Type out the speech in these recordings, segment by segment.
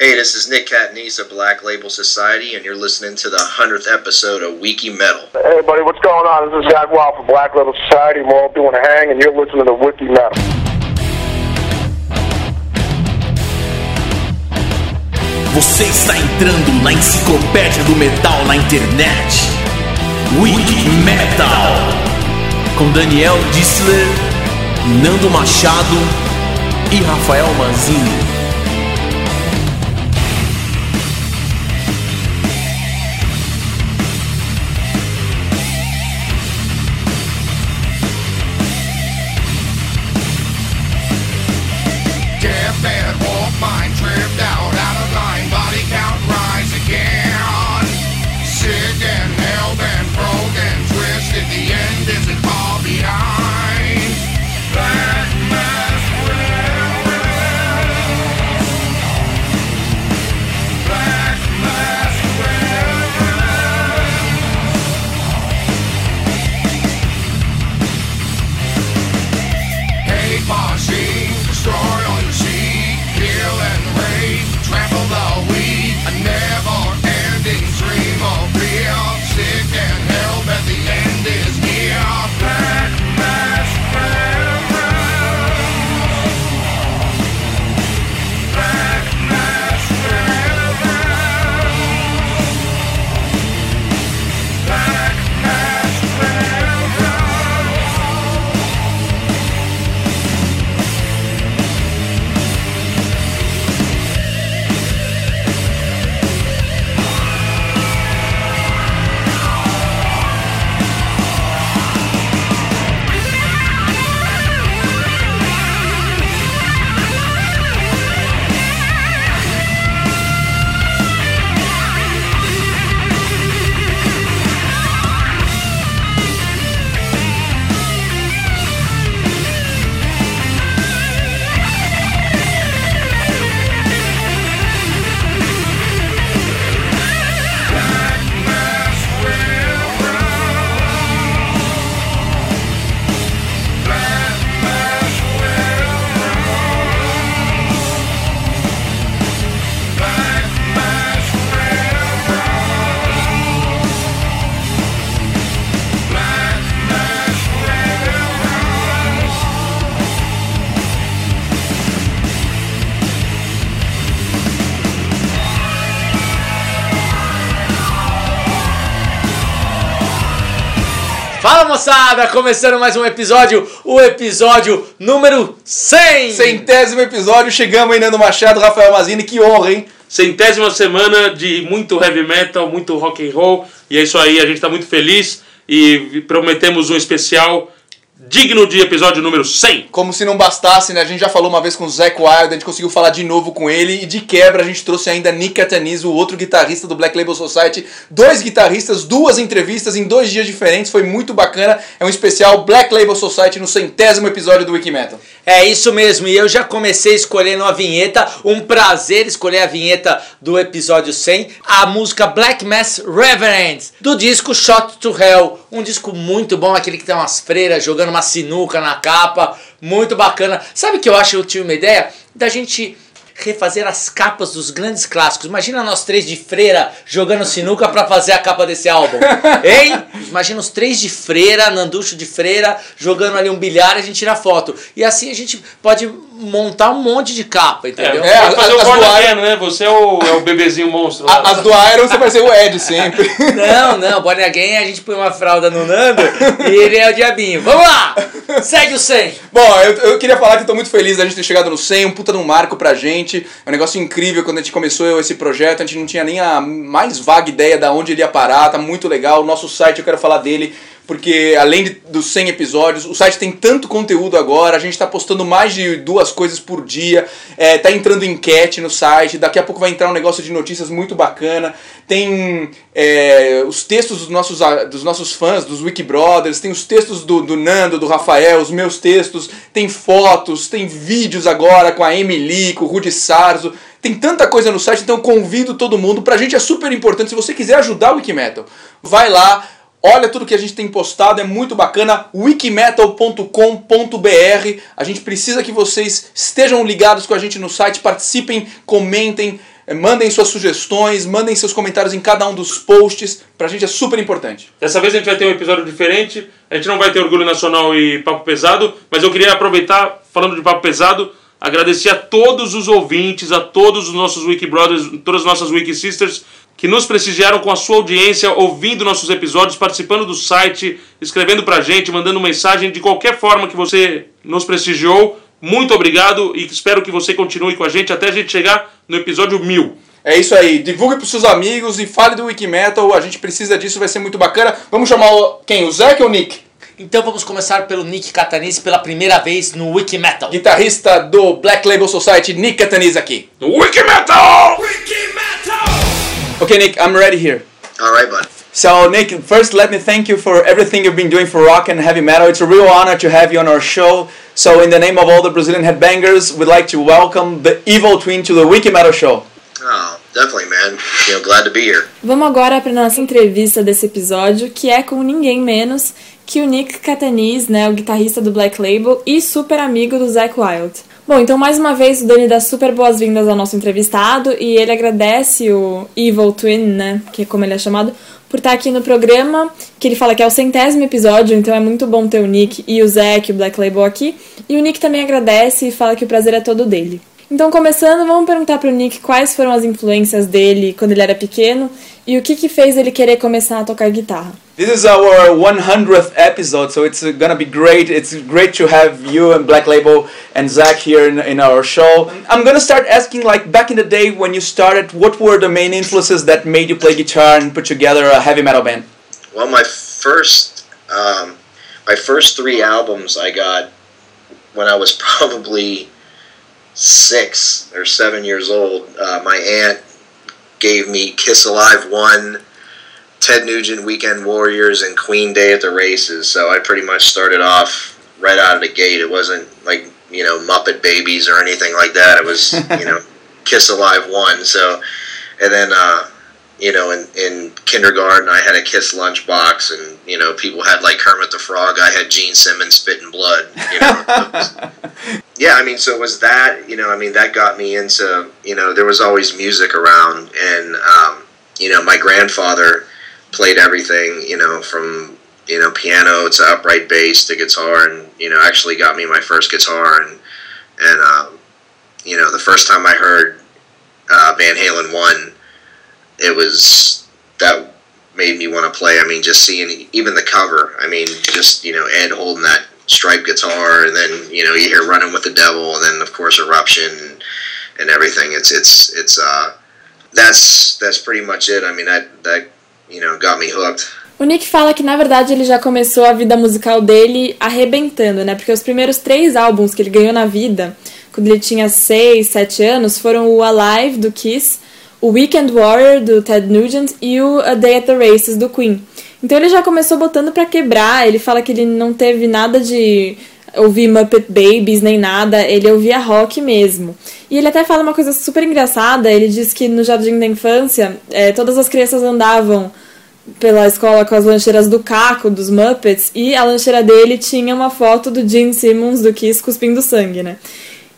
Hey, this is Nick Catanese of Black Label Society, and you're listening to the 100th episode of Wiki Metal. Hey, buddy, what's going on? This is Jack Wild from Black Label Society. We're all doing a hang, and you're listening to Wiki Metal. Você está entrando na enciclopédia do metal na internet. Wiki Metal. Com Daniel Dissler, Nando Machado e Rafael Manzini. bad, walk mind trip down. Fala moçada, começando mais um episódio, o episódio número 100! Centésimo episódio, chegamos aí, Nando Machado, Rafael Mazini, que honra, hein? Centésima semana de muito heavy metal, muito rock and roll. E é isso aí, a gente está muito feliz e prometemos um especial digno de episódio número 100. Como se não bastasse, né? A gente já falou uma vez com o Zac Wild, a gente conseguiu falar de novo com ele, e de quebra a gente trouxe ainda Nick Catanese, o outro guitarrista do Black Label Society. Dois guitarristas, duas entrevistas em dois dias diferentes, foi muito bacana. É um especial Black Label Society no centésimo episódio do Wikimetal. É isso mesmo, e eu já comecei escolhendo a vinheta, um prazer escolher a vinheta do episódio 100, a música Black Mass Reverends, do disco Shot to Hell, um disco muito bom, aquele que tem umas freiras jogando uma sinuca na capa, muito bacana. Sabe que eu acho eu tive uma ideia? Da gente refazer as capas dos grandes clássicos. Imagina nós três de freira jogando sinuca pra fazer a capa desse álbum. Hein? Imagina os três de freira, Nanducho de freira, jogando ali um bilhar e a gente tira foto. E assim a gente pode montar um monte de capa, entendeu? É, Vai fazer as- o as Again, né? Você é o, é o bebezinho monstro. A- As do Iron você vai ser o Ed sempre. Não, não, Born Again a gente põe uma fralda no Nando e ele é o diabinho. Vamos lá! Segue o 100! Bom, eu, eu queria falar que eu tô muito feliz da gente ter chegado no 100, um puta de um marco pra gente. É um negócio incrível quando a gente começou esse projeto, a gente não tinha nem a mais vaga ideia da onde ele ia parar, tá muito legal. O nosso site, eu quero falar dele, porque além de- dos 100 episódios, o site tem tanto conteúdo agora, a gente tá postando mais de duas coisas por dia, é, tá entrando enquete no site, daqui a pouco vai entrar um negócio de notícias muito bacana. Tem é, os textos dos nossos, dos nossos fãs, dos Wiki Brothers, tem os textos do, do Nando, do Rafael, os meus textos, tem fotos, tem vídeos agora com a Emily, com o Rudy Sarzo. Tem tanta coisa no site, então convido todo mundo. Pra gente é super importante, se você quiser ajudar o Wikimetal, vai lá, olha tudo que a gente tem postado, é muito bacana. wikimetal.com.br. A gente precisa que vocês estejam ligados com a gente no site, participem, comentem, É, Mandem suas sugestões, mandem seus comentários em cada um dos posts. Pra gente é super importante. Dessa vez a gente vai ter um episódio diferente. A gente não vai ter Orgulho Nacional e Papo Pesado, mas eu queria aproveitar, falando de Papo Pesado, agradecer a todos os ouvintes, a todos os nossos Wiki Brothers, todas as nossas Wiki Sisters, que nos prestigiaram com a sua audiência, ouvindo nossos episódios, participando do site, escrevendo pra gente, mandando mensagem de qualquer forma que você nos prestigiou. Muito obrigado e espero que você continue com a gente até a gente chegar no episódio 1000. É isso aí, divulgue pros seus amigos e fale do Wikimetal, a gente precisa disso, vai ser muito bacana. Vamos chamar o, quem? O Zac ou o Nick? Então vamos começar pelo Nick Catanice pela primeira vez no Wiki Metal. Guitarrista do Black Label Society, Nick Cataniz aqui. Wiki Metal! Okay, Nick, I'm ready here. All right, bud. So, Nick, first let me thank you for everything you've been doing for rock and heavy metal. It's a real honor to have you on our show. So, in the name of all the Brazilian headbangers, we'd like to welcome the Evil Twin to the Wiki Metal Show. Oh, definitely, man. You know, glad to be here. Vamos agora para nossa entrevista desse episódio, que é com ninguém menos que o Nick Cataniz, né, o guitarrista do Black Label e super amigo do Zack Wild. Bom, então mais uma vez o Dani dá super boas-vindas ao nosso entrevistado e ele agradece o Evil Twin, né, que é como ele é chamado, por estar aqui no programa, que ele fala que é o centésimo episódio, então é muito bom ter o Nick e o Zack, o Black Label aqui. E o Nick também agradece e fala que o prazer é todo dele. Então, começando, vamos perguntar pro Nick quais foram as influências dele quando ele era pequeno e o que que fez ele querer começar a tocar guitarra. This is our 100th episode, so it's gonna be great. It's great to have you and Black Label and Zach here in, in our show. I'm gonna start asking, like, back in the day when you started, what were the main influences that made you play guitar and put together a heavy metal band? Well, my first, um, my first three albums I got when I was probably six or seven years old. Uh, my aunt gave me Kiss Alive one, Ted Nugent Weekend Warriors, and Queen Day at the Races. So I pretty much started off right out of the gate. It wasn't like you know Muppet Babies or anything like that. It was you know Kiss Alive one. So and then. Uh, you know, in, in kindergarten, I had a Kiss lunchbox, and you know, people had like Kermit the Frog. I had Gene Simmons spitting blood. You know, yeah. I mean, so it was that. You know, I mean, that got me into. You know, there was always music around, and um, you know, my grandfather played everything. You know, from you know piano to upright bass to guitar, and you know, actually got me my first guitar, and and um, you know, the first time I heard uh, Van Halen one it was that made me want to play. I mean, just seeing even the cover. I mean, just you know Ed holding that striped guitar, and then you know you hear "Running with the Devil," and then of course "Eruption" and, and everything. It's it's it's uh that's that's pretty much it. I mean that that you know got me hooked. O Nick fala que na verdade ele já começou a vida musical dele arrebentando, né? Porque os primeiros três álbuns que ele ganhou na vida, quando ele tinha 6, 7 anos, foram o Alive do Kiss, o Weekend Warrior do Ted Nugent e o A Day at the Races do Queen. Então ele já começou botando pra quebrar. Ele fala que ele não teve nada de ouvir Muppet Babies nem nada, ele ouvia rock mesmo. E ele até fala uma coisa super engraçada. Ele diz que no jardim da infância eh, todas as crianças andavam pela escola com as lancheiras do Caco, dos Muppets, e a lancheira dele tinha uma foto do Gene Simmons do Kiss cuspindo sangue, né?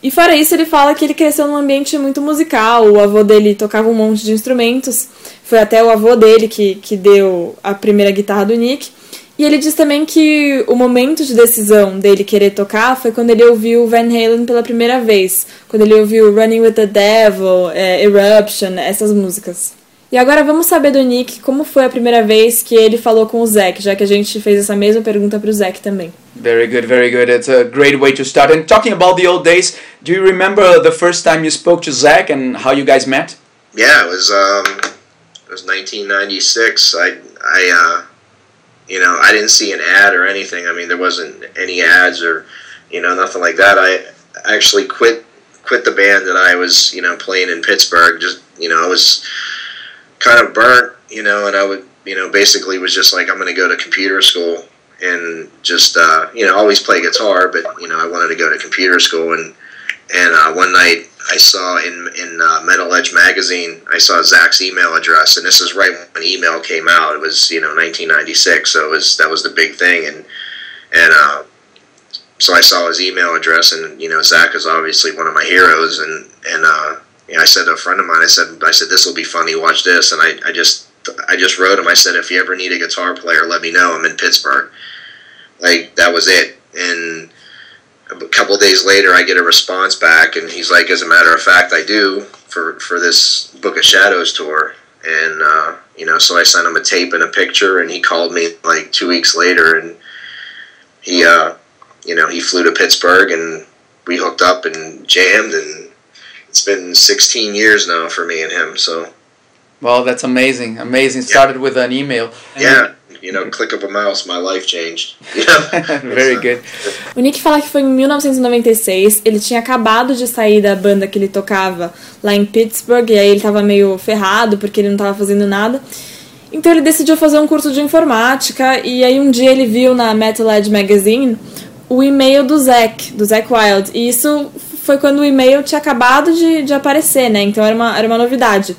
E fora isso, ele fala que ele cresceu num ambiente muito musical, o avô dele tocava um monte de instrumentos, foi até o avô dele que, que deu a primeira guitarra do Nick. E ele diz também que o momento de decisão dele querer tocar foi quando ele ouviu Van Halen pela primeira vez, quando ele ouviu Running with the Devil, é, Eruption, essas músicas. E agora vamos saber do Nick como foi a primeira vez que ele falou com o Zack, já que a gente fez essa mesma pergunta pro Zack também. Very good, very good. It's a great way to start. And talking about the old days, do you remember the first time you spoke to Zach and how you guys met? Yeah, it was um, it was 1996. I I uh, you know I didn't see an ad or anything. I mean, there wasn't any ads or you know nothing like that. I actually quit quit the band that I was you know playing in Pittsburgh. Just you know I was kind of burnt, you know, and I would you know basically was just like I'm going to go to computer school and just uh, you know always play guitar, but you know I wanted to go to computer school. And and uh, one night I saw in in uh, Metal Edge magazine I saw Zach's email address, and this is right when email came out. It was you know 1996, so it was that was the big thing, and and uh, so I saw his email address, and you know Zach is obviously one of my heroes, and and uh, you know, I said to a friend of mine, I said, I said this will be funny. Watch this, and I, I just, I just wrote him. I said, if you ever need a guitar player, let me know. I'm in Pittsburgh. Like that was it. And a couple days later, I get a response back, and he's like, as a matter of fact, I do for for this Book of Shadows tour. And uh, you know, so I sent him a tape and a picture, and he called me like two weeks later, and he, uh, you know, he flew to Pittsburgh, and we hooked up and jammed, and it's been 16 years now for me and him. So Well, that's amazing. Amazing. Started with an email. Yeah, you know, click of a mouse, my life changed. Very good. O Nick fala que foi em 1996, ele tinha acabado de sair da banda que ele tocava lá em Pittsburgh, e aí ele tava meio ferrado porque ele não tava fazendo nada. Então ele decidiu fazer um curso de informática, e aí um dia ele viu na Metal Edge Magazine o e-mail do Zack, do Zack Wild, e isso foi quando o e-mail tinha acabado de, de aparecer, né? Então era uma, era uma novidade.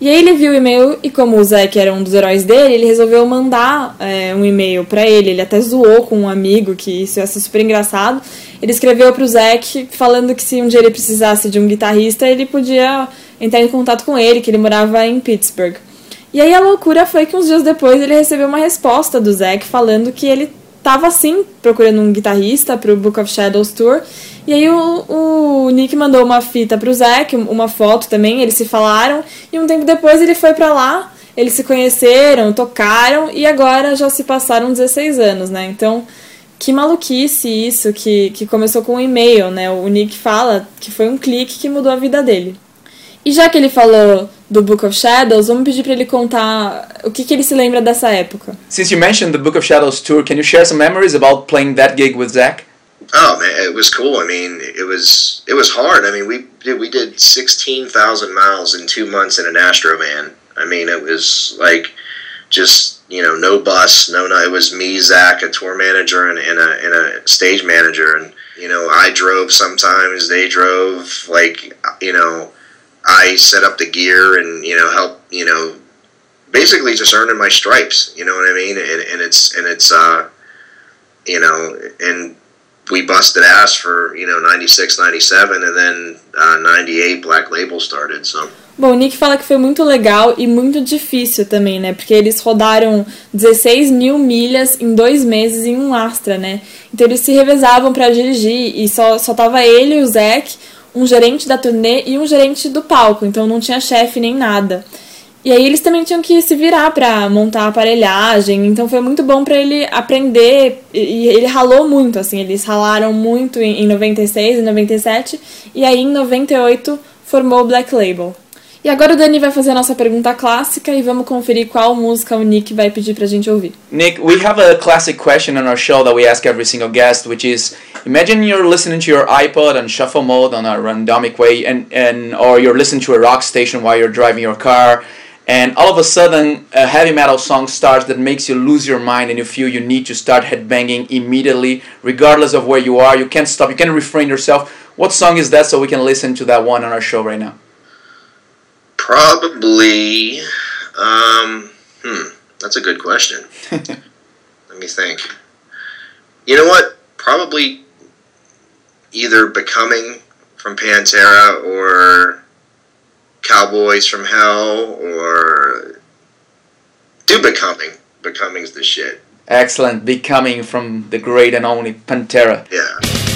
E aí ele viu o e-mail e como o Zack era um dos heróis dele, ele resolveu mandar é, um e-mail pra ele. Ele até zoou com um amigo, que isso ia ser super engraçado. Ele escreveu pro Zack falando que se um dia ele precisasse de um guitarrista, ele podia entrar em contato com ele, que ele morava em Pittsburgh. E aí a loucura foi que uns dias depois ele recebeu uma resposta do Zack falando que ele tava sim procurando um guitarrista pro Book of Shadows Tour. E aí o, o Nick mandou uma fita pro Zack, uma foto também, eles se falaram, e um tempo depois ele foi pra lá, eles se conheceram, tocaram, e agora já se passaram 16 anos, né? Então, que maluquice isso, que, que começou com um e-mail, né? O Nick fala que foi um clique que mudou a vida dele. E já que ele falou do Book of Shadows, vamos pedir pra ele contar o que, que ele se lembra dessa época. Since you mentioned the Book of Shadows tour, can you share some memories about playing that gig with Zach? Oh man, it was cool. I mean, it was it was hard. I mean, we did we did sixteen thousand miles in two months in an Astro van. I mean, it was like just you know no bus, no no. It was me, Zach, a tour manager, and, and a and a stage manager, and you know I drove sometimes. They drove. Like you know, I set up the gear and you know help you know basically just earning my stripes. You know what I mean? And, and it's and it's uh you know and we busted ass for you know 96 97 and then uh, 98 black label started so Bom, o Nick fala que foi muito legal e muito difícil também, né? Porque eles rodaram 16 mil milhas em dois meses em um Astra, né? Então eles se revezavam pra dirigir e só, só tava ele e o Zack, um gerente da turnê e um gerente do palco, então não tinha chefe nem nada. E aí eles também tinham que se virar pra montar a aparelhagem, então foi muito bom pra ele aprender e ele ralou muito, assim, eles ralaram muito em 96 e 97 e aí em 98 formou o Black Label. E agora o Dani vai fazer a nossa pergunta clássica e vamos conferir qual música o Nick vai pedir pra gente ouvir. Nick, we have a classic question on our show that we ask every single guest, which is imagine you're listening to your iPod on shuffle mode on a randomic way and, and or you're listening to a rock station while you're driving your car and all of a sudden a heavy metal song starts that makes you lose your mind and you feel you need to start headbanging immediately regardless of where you are. You can't stop you can't refrain yourself. What song is that so we can listen to that one on our show right now probably um hmm that's a good question. Let me think. You know what? Probably either becoming from pantera or cowboys from hell or do becoming. Becoming's the shit. Excellent. Becoming from the great and only pantera. Yeah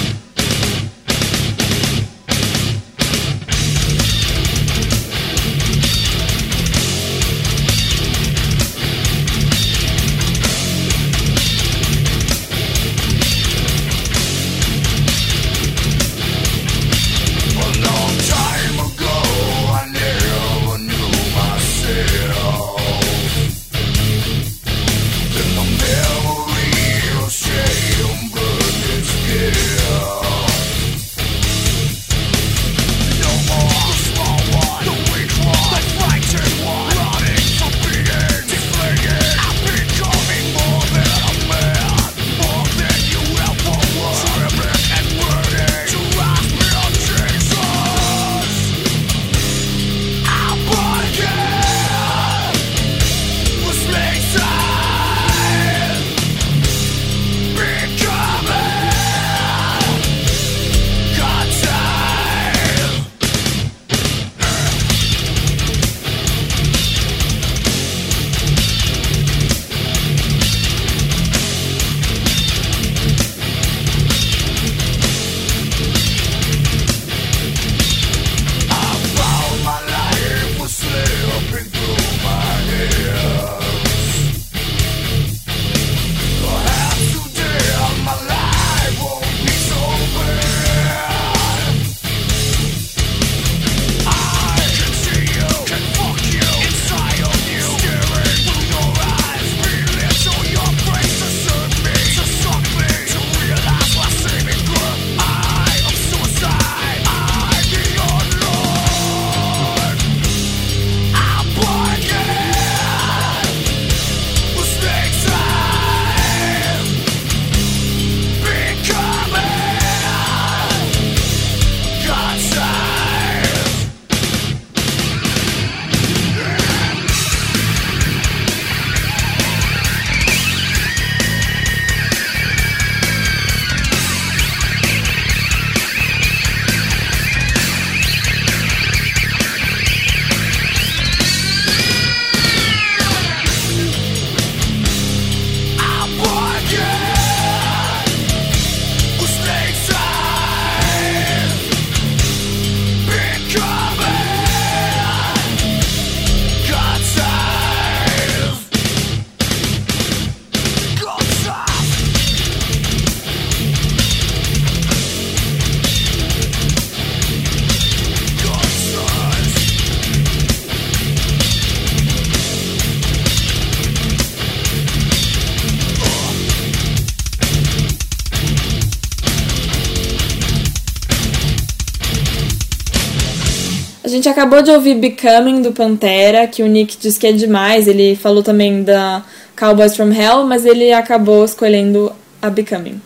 acabou de ouvir Becoming do Pantera, que o Nick diz que é demais. Ele falou também da Cowboys from Hell, mas ele acabou escolhendo a Becoming.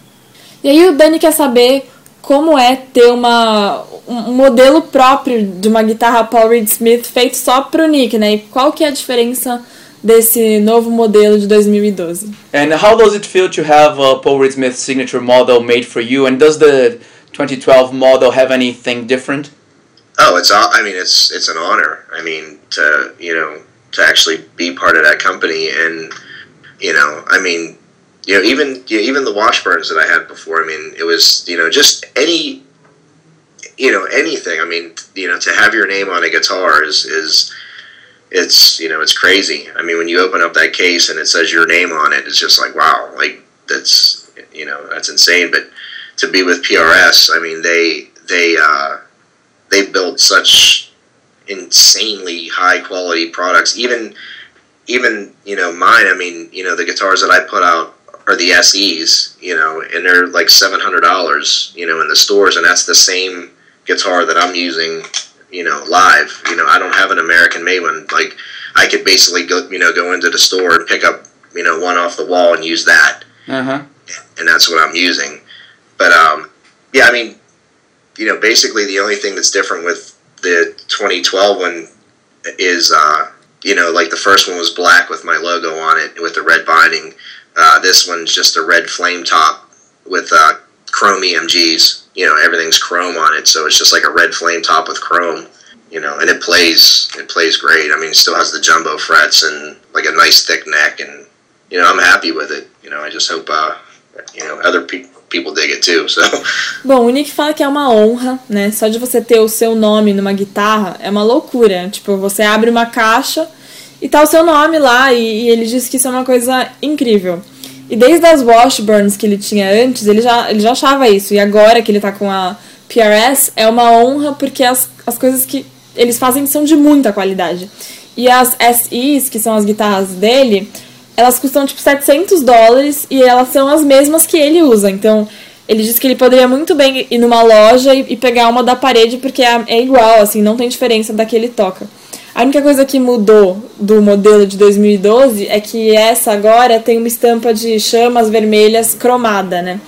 E aí o Dani quer saber como é ter uma, um modelo próprio de uma guitarra Paul Reed Smith feito só pro Nick, né? E qual que é a diferença desse novo modelo de 2012? And how does it feel to have a Paul Reed Smith signature model made for you? And does the 2012 model have anything different? Oh, it's. I mean, it's it's an honor. I mean, to you know, to actually be part of that company, and you know, I mean, you know, even you know, even the Washburns that I had before. I mean, it was you know just any, you know, anything. I mean, you know, to have your name on a guitar is is it's you know it's crazy. I mean, when you open up that case and it says your name on it, it's just like wow, like that's you know that's insane. But to be with PRS, I mean, they they. uh they build such insanely high quality products. Even even you know mine. I mean, you know the guitars that I put out are the SEs. You know, and they're like seven hundred dollars. You know, in the stores, and that's the same guitar that I'm using. You know, live. You know, I don't have an American made one. Like I could basically go you know go into the store and pick up you know one off the wall and use that, Uh huh. and that's what I'm using. But um, yeah, I mean, you know, basically the only thing that's different with the 2012 one is, uh, you know, like the first one was black with my logo on it with the red binding. Uh, this one's just a red flame top with uh, chrome EMGs. You know, everything's chrome on it, so it's just like a red flame top with chrome. You know, and it plays it plays great. I mean, it still has the jumbo frets and like a nice thick neck, and you know, I'm happy with it. You know, I just hope uh, you know other people people dig it too. So. Bom, o Nick fala que é uma honra, né? Só de você ter o seu nome numa guitarra é uma loucura. Tipo, você abre uma caixa e tá o seu nome lá, e, e ele diz que isso é uma coisa incrível. E desde as Washburns que ele tinha antes, ele já, ele já achava isso. E agora que ele tá com a PRS, é uma honra porque as, as coisas que eles fazem são de muita qualidade. E as SEs, que são as guitarras dele, elas custam tipo 700 dólares e elas são as mesmas que ele usa. Então, ele disse que ele poderia muito bem ir numa loja e, e pegar uma da parede porque é, é igual, assim, não tem diferença da que ele toca. A única coisa que mudou do modelo de 2012 é que essa agora tem uma estampa de chamas vermelhas cromada, né?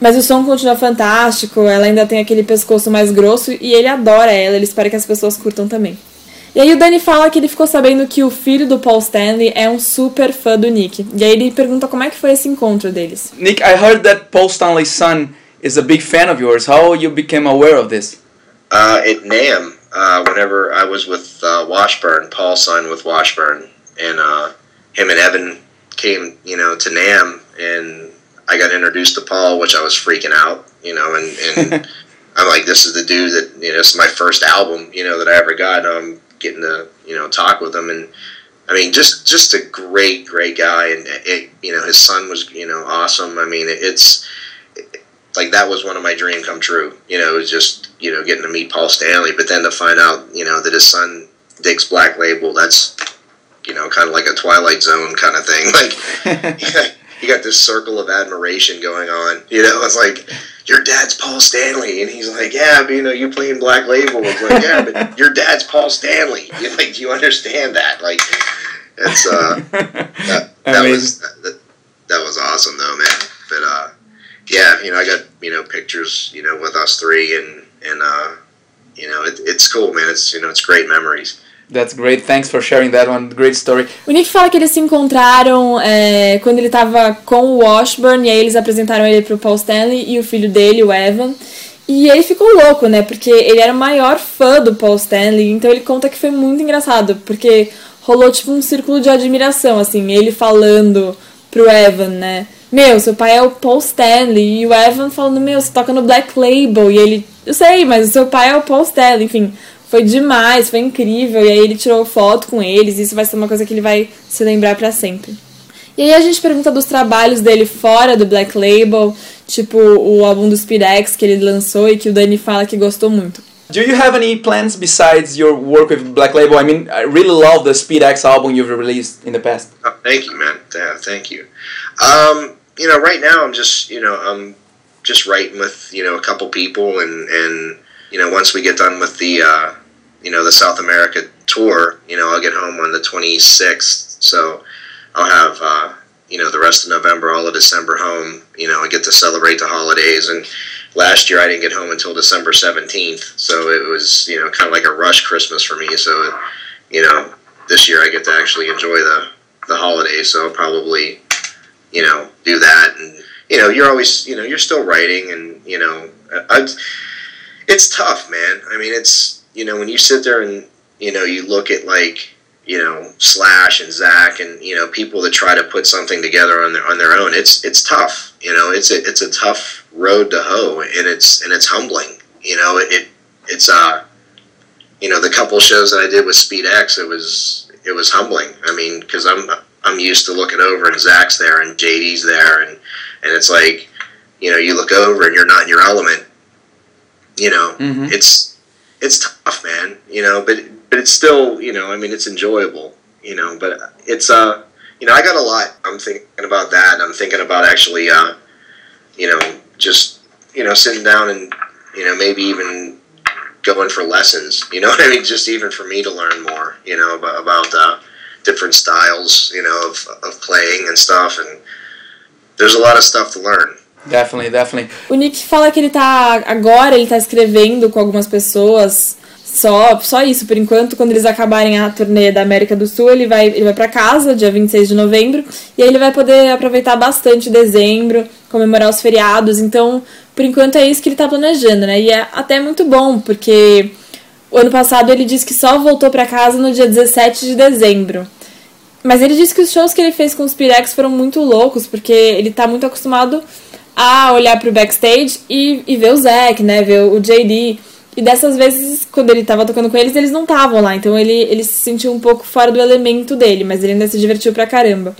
Mas o som continua fantástico, ela ainda tem aquele pescoço mais grosso e ele adora ela, ele espera que as pessoas curtam também. E aí o Danny fala que ele ficou sabendo que o filho do Paul Stanley é um super fã do Nick. E aí ele pergunta como é que foi esse encontro deles. Nick, I heard that Paul Stanley's son is a big fan of yours. How you became aware of this? Uh, at NAM, uh, whenever I was with uh, Washburn, Paul signed with Washburn, and uh, him and Evan came, you know, to NAM, and I got introduced to Paul, which I was freaking out, you know, and, and I'm like, this is the dude that, you know, this is my first album, you know, that I ever got. And I'm getting to, you know, talk with him, and I mean, just just a great, great guy, and it, you know, his son was, you know, awesome. I mean, it, it's like that was one of my dream come true. You know, it was just you know getting to meet Paul Stanley, but then to find out you know that his son digs Black Label, that's you know kind of like a Twilight Zone kind of thing. Like you got this circle of admiration going on. You know, it's like your dad's Paul Stanley, and he's like, yeah, but, you know, you playing Black Label. It's like, yeah, but your dad's Paul Stanley. You're like, do you understand that? Like, it's uh, that, that was that, that was awesome though, man. But uh, yeah, you know, I got you know pictures, you know, with us three, and and uh, you know, it, it's cool, man. It's you know, it's great memories. That's great. Thanks for sharing that one. Great story. O Nick fala que eles se encontraram é, quando ele tava com o Washburn, e aí eles apresentaram ele pro Paul Stanley e o filho dele, o Evan. E ele ficou louco, né? Porque ele era o maior fã do Paul Stanley, então ele conta que foi muito engraçado, porque rolou tipo um círculo de admiração, assim, ele falando pro Evan, né? Meu, seu pai é o Paul Stanley, e o Evan falando, meu, você toca no Black Label, e ele, eu sei, mas o seu pai é o Paul Stanley, enfim, foi demais, foi incrível, e aí ele tirou foto com eles, e isso vai ser uma coisa que ele vai se lembrar para sempre. E aí a gente pergunta dos trabalhos dele fora do Black Label, tipo o álbum do Speed X que ele lançou e que o Dani fala que gostou muito. Do you have any plans besides your work with Black Label? I mean, I really love the Speed X album you've released in the past. Oh, thank you, man. Yeah, thank you. Um, you know, right now I'm just, you know, I'm just writing with, you know, a couple people, and and you know, once we get done with the uh, you know the South America tour. You know, I'll get home on the 26th, so I'll have uh, you know the rest of November, all of December home. You know, I get to celebrate the holidays. And last year I didn't get home until December 17th, so it was you know kind of like a rush Christmas for me. So you know, this year I get to actually enjoy the the holidays. So I'll probably you know do that and you know you're always you know you're still writing and you know I, it's tough man i mean it's you know when you sit there and you know you look at like you know slash and zach and you know people that try to put something together on their on their own it's it's tough you know it's a it's a tough road to hoe and it's and it's humbling you know it, it it's uh you know the couple shows that i did with speed x it was it was humbling i mean because i'm i'm used to looking over and zach's there and jd's there and and it's like you know you look over and you're not in your element you know Mhm. it's it's tough man you know but but it's still you know i mean it's enjoyable you know but it's uh you know i got a lot. I'm thinking about that. I'm thinking about actually uh you know just you know sitting down and you know maybe even going for lessons you know what i mean? Just even for me to learn more you know about, about uh, different styles you know of, of playing and stuff and there's a lot of stuff to learn Definitely, definitely. O Nick fala que ele tá. Agora ele tá escrevendo com algumas pessoas. Só, só isso, por enquanto, quando eles acabarem a turnê da América do Sul, ele vai, ele vai para casa, dia 26 de novembro, e aí ele vai poder aproveitar bastante dezembro, comemorar os feriados. Então, por enquanto é isso que ele tá planejando, né? E é até muito bom, porque o ano passado ele disse que só voltou para casa no dia 17 de dezembro. Mas ele disse que os shows que ele fez com os Pirex foram muito loucos, porque ele tá muito acostumado a olhar pro backstage e, e ver o Zack, né? Ver o JD. E dessas vezes, quando ele tava tocando com eles, eles não estavam lá. Então ele, ele se sentiu um pouco fora do elemento dele, mas ele ainda se divertiu pra caramba.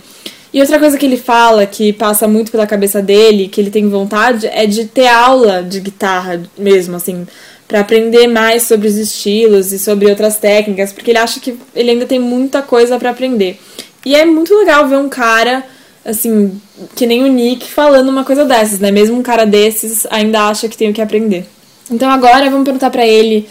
E outra coisa que ele fala, que passa muito pela cabeça dele, que ele tem vontade, é de ter aula de guitarra mesmo, assim, Pra aprender mais sobre os estilos e sobre outras técnicas, porque ele acha que ele ainda tem muita coisa pra aprender. E é muito legal ver um cara, assim, que nem o Nick falando uma coisa dessas, né? Mesmo um cara desses ainda acha que tem o que aprender. Então agora vamos perguntar pra ele,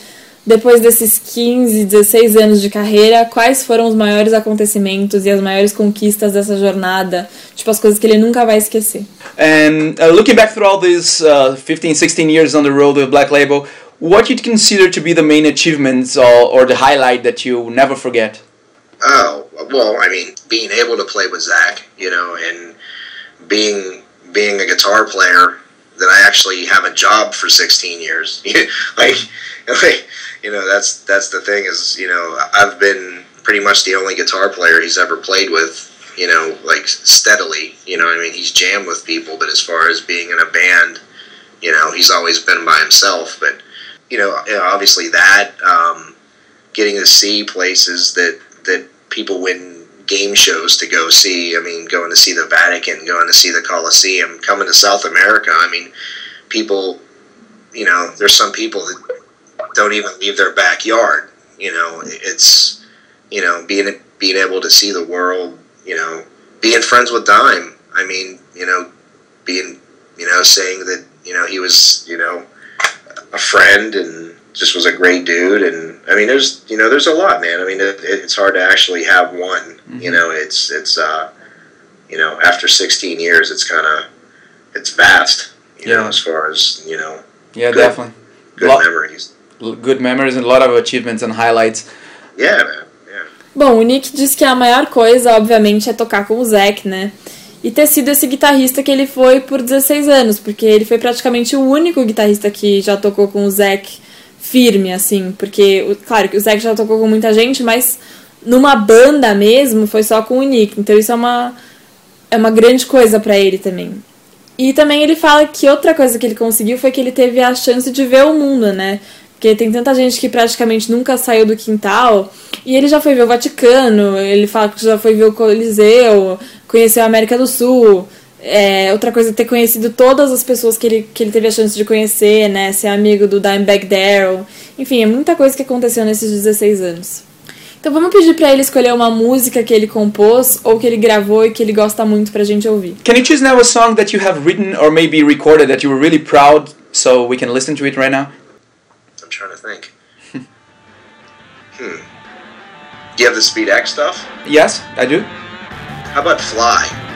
depois desses 15, 16 anos de carreira, quais foram os maiores acontecimentos e as maiores conquistas dessa jornada, tipo as coisas que ele nunca vai esquecer. And uh, looking back through all these uh, 15, 16 years on the road with Black Label, what you'd consider to be the main achievements or, or the highlight that you never forget? Oh well, I mean, being able to play with Zach, you know, and being being a guitar player that I actually have a job for 16 years. like, like, you know, that's that's the thing is, you know, I've been pretty much the only guitar player he's ever played with. You know, like steadily. You know, I mean, he's jammed with people, but as far as being in a band, you know, he's always been by himself. But you know, obviously that um, getting to see places that that people win game shows to go see. I mean, going to see the Vatican, going to see the Colosseum, coming to South America. I mean, people, you know, there's some people that don't even leave their backyard. You know, it's you know being being able to see the world. You know, being friends with Dime. I mean, you know, being you know saying that you know he was you know a friend and just was a great dude and i mean there's you know there's a lot man i mean it, it's hard to actually have one you know it's it's uh you know after 16 years it's kind of it's vast you know as far as you know Yeah, Good. definitely. good Lot- memories Good memories and a lot of achievements and highlights. yeah man yeah Bom, o Nick diz que a maior coisa, obviamente, é tocar com o Zack, né? E ter sido esse guitarrista que ele foi por 16 anos, porque ele foi praticamente o único guitarrista que já tocou com o Zack firme, assim. Porque, claro que o Zack já tocou com muita gente, mas numa banda mesmo foi só com o Nick. Então isso é uma, é uma grande coisa pra ele também. E também ele fala que outra coisa que ele conseguiu foi que ele teve a chance de ver o mundo, né? Porque tem tanta gente que praticamente nunca saiu do quintal. E ele já foi ver o Vaticano, ele fala que já foi ver o Coliseu, conheceu a América do Sul. É, outra coisa é ter conhecido todas as pessoas que ele, que ele teve a chance de conhecer, né? Ser amigo do Dimebag Darrell. Enfim, é muita coisa que aconteceu nesses 16 anos. Então vamos pedir pra ele escolher uma música que ele compôs ou que ele gravou e que ele gosta muito pra gente ouvir. Can you choose now a song that you have written or maybe recorded that you were really proud so we can listen to it right now? i'm trying to think Hmm. Do you have the Speed X stuff? Yes, I do. How about Fly?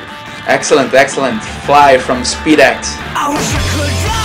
Excellent, excellent. Fly from SpeedX. I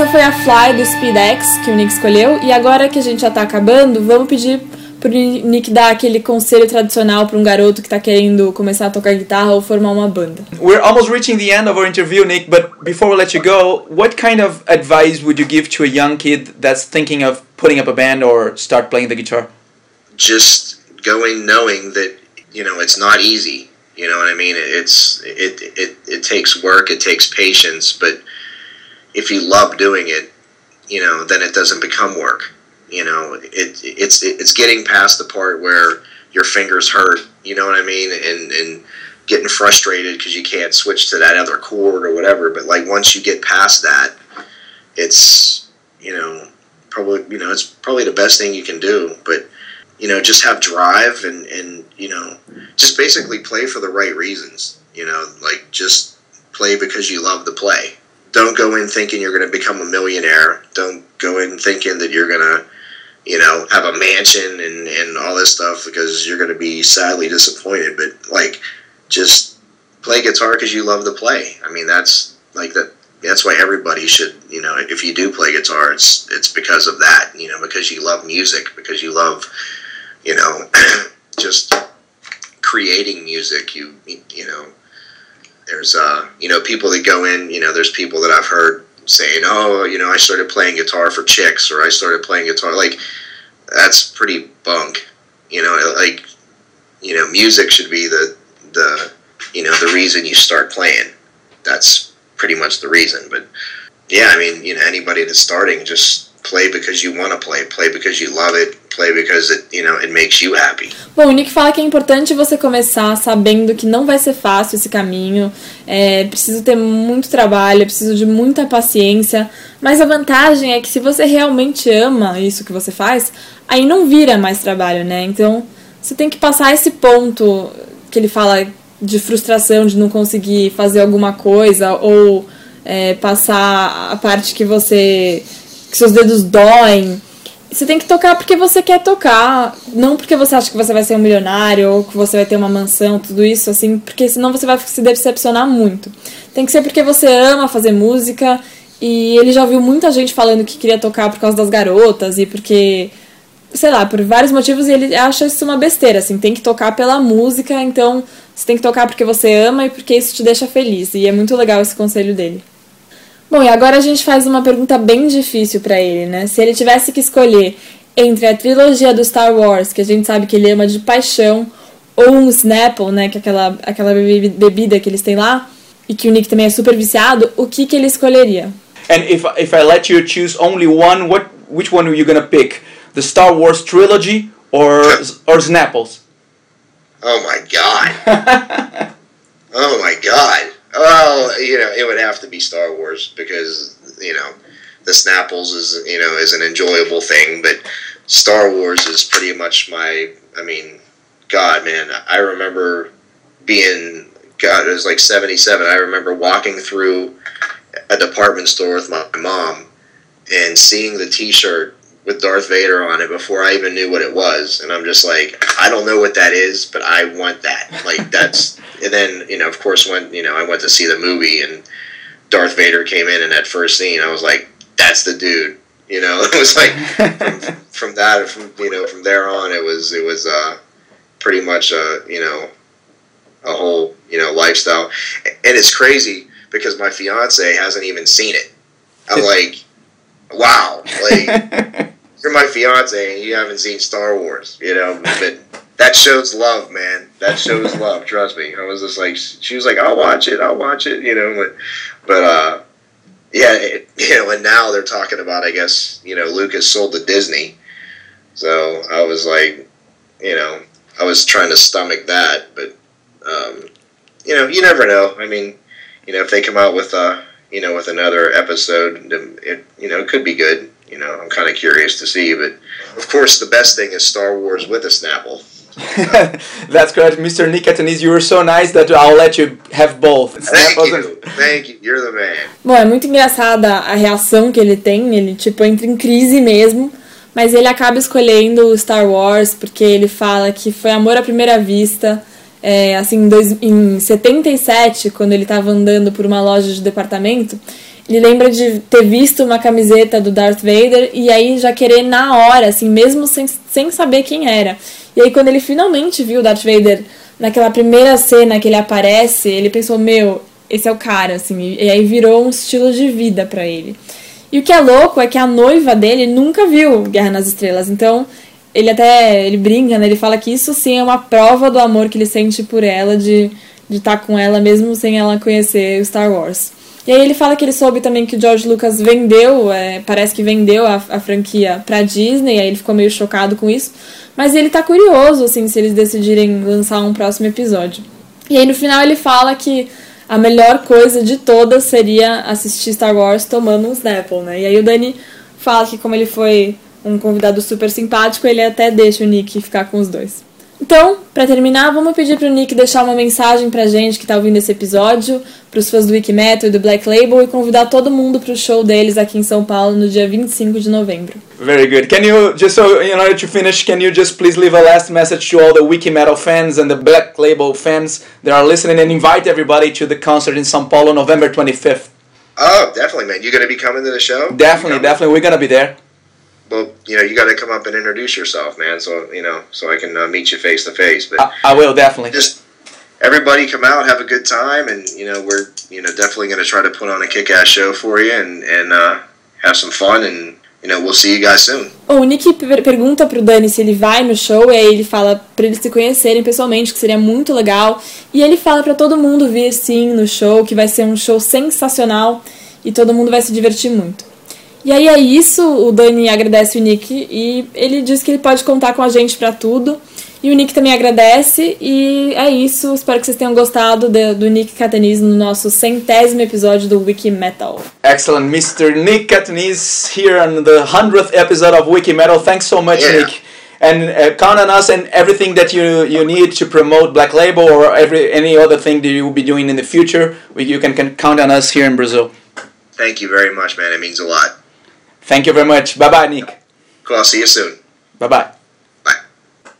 Essa foi a Fly do SpeedX que o Nick escolheu. E agora que a gente já tá acabando, vamos pedir pro Nick dar aquele conselho tradicional pra um garoto que tá querendo começar a tocar guitarra ou formar uma banda. We're almost reaching the end of our interview, Nick, but before we let you go, what kind of advice would you give to a young kid that's thinking of putting up a band or start playing the guitar? just going knowing that you know it's not easy you know what i mean it's it it, it takes work it takes patience but if you love doing it you know then it doesn't become work. You know it it's it's getting past the part where your fingers hurt you know what i mean and and getting frustrated because you can't switch to that other chord or whatever. But like once you get past that it's you know probably you know it's probably the best thing you can do. But you know just have drive and and you know just basically play for the right reasons. You know like just play because you love the play don't go in thinking you're going to become a millionaire. Don't go in thinking that you're going to you know have a mansion and and all this stuff because you're going to be sadly disappointed. But like just play guitar because you love the play. I mean that's like that that's why everybody should you know if you do play guitar it's it's because of that you know because you love music because you love you know just creating music you you know there's uh, you know people that go in. You know, there's people that I've heard saying, "Oh, you know, I started playing guitar for chicks," or "I started playing guitar." Like that's pretty bunk. You know, like you know, music should be the the you know the reason you start playing. That's pretty much the reason. But yeah, I mean, you know, anybody that's starting, just play because you want to play, play because you love it, play because it you know it makes you happy. Bom, o Nick fala que é importante você começar sabendo que não vai ser fácil esse caminho, é preciso ter muito trabalho, é preciso de muita paciência, mas a vantagem é que se você realmente ama isso que você faz, aí não vira mais trabalho, né? Então você tem que passar esse ponto que ele fala de frustração de não conseguir fazer alguma coisa ou é, passar a parte que você. que seus dedos doem. Você tem que tocar porque você quer tocar, não porque você acha que você vai ser um milionário ou que você vai ter uma mansão, tudo isso, assim, porque senão você vai se decepcionar muito. Tem que ser porque você ama fazer música e ele já ouviu muita gente falando que queria tocar por causa das garotas e porque, sei lá, por vários motivos e ele acha isso uma besteira, assim, tem que tocar pela música, então você tem que tocar porque você ama e porque isso te deixa feliz. E é muito legal esse conselho dele. Bom, e agora a gente faz uma pergunta bem difícil pra ele, né? Se ele tivesse que escolher entre a trilogia do Star Wars, que a gente sabe que ele ama de paixão, ou um Snapple, né, que é aquela, aquela bebi- bebida que eles têm lá, e que o Nick também é super viciado, o que, que ele escolheria? And if if I let you choose only one, what which one are you gonna pick? The Star Wars trilogy or or Snapples? Oh my god. oh my god. Well, you know, it would have to be Star Wars because you know, the Snapples is you know is an enjoyable thing, but Star Wars is pretty much my. I mean, God, man, I remember being God. It was like seventy seven. I remember walking through a department store with my mom and seeing the T-shirt with Darth Vader on it before I even knew what it was, and I'm just like, I don't know what that is, but I want that. Like that's, and then you know, of course, when you know, I went to see the movie and Darth Vader came in in that first scene, I was like, that's the dude. You know, it was like from, from that, from you know, from there on, it was it was uh, pretty much a you know, a whole you know lifestyle, and it's crazy because my fiance hasn't even seen it. I'm like, wow, like you're my fiance and you haven't seen Star Wars, you know. But that shows love, man. That shows love. Trust me. I was just like, she was like, I'll watch it. I'll watch it. You know, but but uh, yeah, it, you know. And now they're talking about, I guess, you know, Lucas sold to Disney. So I was like, you know, I was trying to stomach that, but um, you know, you never know. I mean, you know, if they come out with uh, you know, with another episode, it you know, it could be good. You know, I'm kind of curious to see, but of course, the best thing is Star Wars with a Snapple. That's correct, Mr. Nick Atanis. You were so nice that I'll let you have both. Thank you, thank you. You're the man. Bom, é muito engraçada a reação que ele tem, ele tipo entra em crise mesmo, mas ele acaba escolhendo o Star Wars porque ele fala que foi amor à primeira vista. É, assim, em, dois, em 77, quando ele estava andando por uma loja de departamento, ele lembra de ter visto uma camiseta do Darth Vader e aí já querer na hora, assim, mesmo sem, sem saber quem era. E aí quando ele finalmente viu o Darth Vader naquela primeira cena que ele aparece, ele pensou, meu, esse é o cara, assim, e aí virou um estilo de vida pra ele. E o que é louco é que a noiva dele nunca viu Guerra nas Estrelas, então ele até ele brinca, né? Ele fala que isso sim é uma prova do amor que ele sente por ela, de de estar com ela mesmo sem ela conhecer Star Wars. E aí ele fala que ele soube também que o George Lucas vendeu, é, parece que vendeu a, a franquia pra Disney, aí ele ficou meio chocado com isso. Mas ele tá curioso, assim, se eles decidirem lançar um próximo episódio. E aí no final ele fala que a melhor coisa de todas seria assistir Star Wars tomando um Snapple, né? E aí o Dani fala que como ele foi um convidado super simpático, ele até deixa o Nick ficar com os dois. Então, pra terminar, vamos pedir pro Nick deixar uma mensagem pra gente que tá ouvindo esse episódio, pros fãs do Wikimetal e do Black Label e convidar todo mundo pro show deles aqui em São Paulo no dia 25 de novembro. Very good. Can you just so in order to finish, can you just please leave a last message to all the Wiki Metal fans and the Black Label fans that are listening and invite everybody to the concert in São Paulo, November 25th. Oh, definitely, man. You gonna be coming to the show? Definitely, definitely, we're gonna be there. Well, you know, you got to come up and introduce yourself, man. So you know, so I can uh, meet you face to face. But I, I will definitely. just everybody come out, have a good time, and you know we're you know definitely going to try to put on a kick-ass show for you and and uh, have some fun, and you know we'll see you guys soon. O Nick per- pergunta pro Dani se ele vai no show, e aí ele fala pra eles se conhecerem pessoalmente, que seria muito legal. E ele fala pra todo mundo vir sim no show, que vai ser um show sensacional e todo mundo vai se divertir muito. E aí é isso, o Dani agradece o Nick e ele diz que ele pode contar com a gente pra tudo. E o Nick também agradece e é isso. Espero que vocês tenham gostado de- do Nick Catanis no nosso centésimo episódio do Wiki Metal. Excellent, Mr. Nick Catanese here on the 100th episode of Wiki Metal. Thanks so much, Yeah. Nick. And uh, count on us and everything that you you need to promote Black Label or every any other thing that you will be doing in the future. We, you can, can count on us here in Brazil. Thank you very much, man. It means a lot. Thank you very much. Bye bye, Nick. Cool. See you soon. Bye bye. Bye.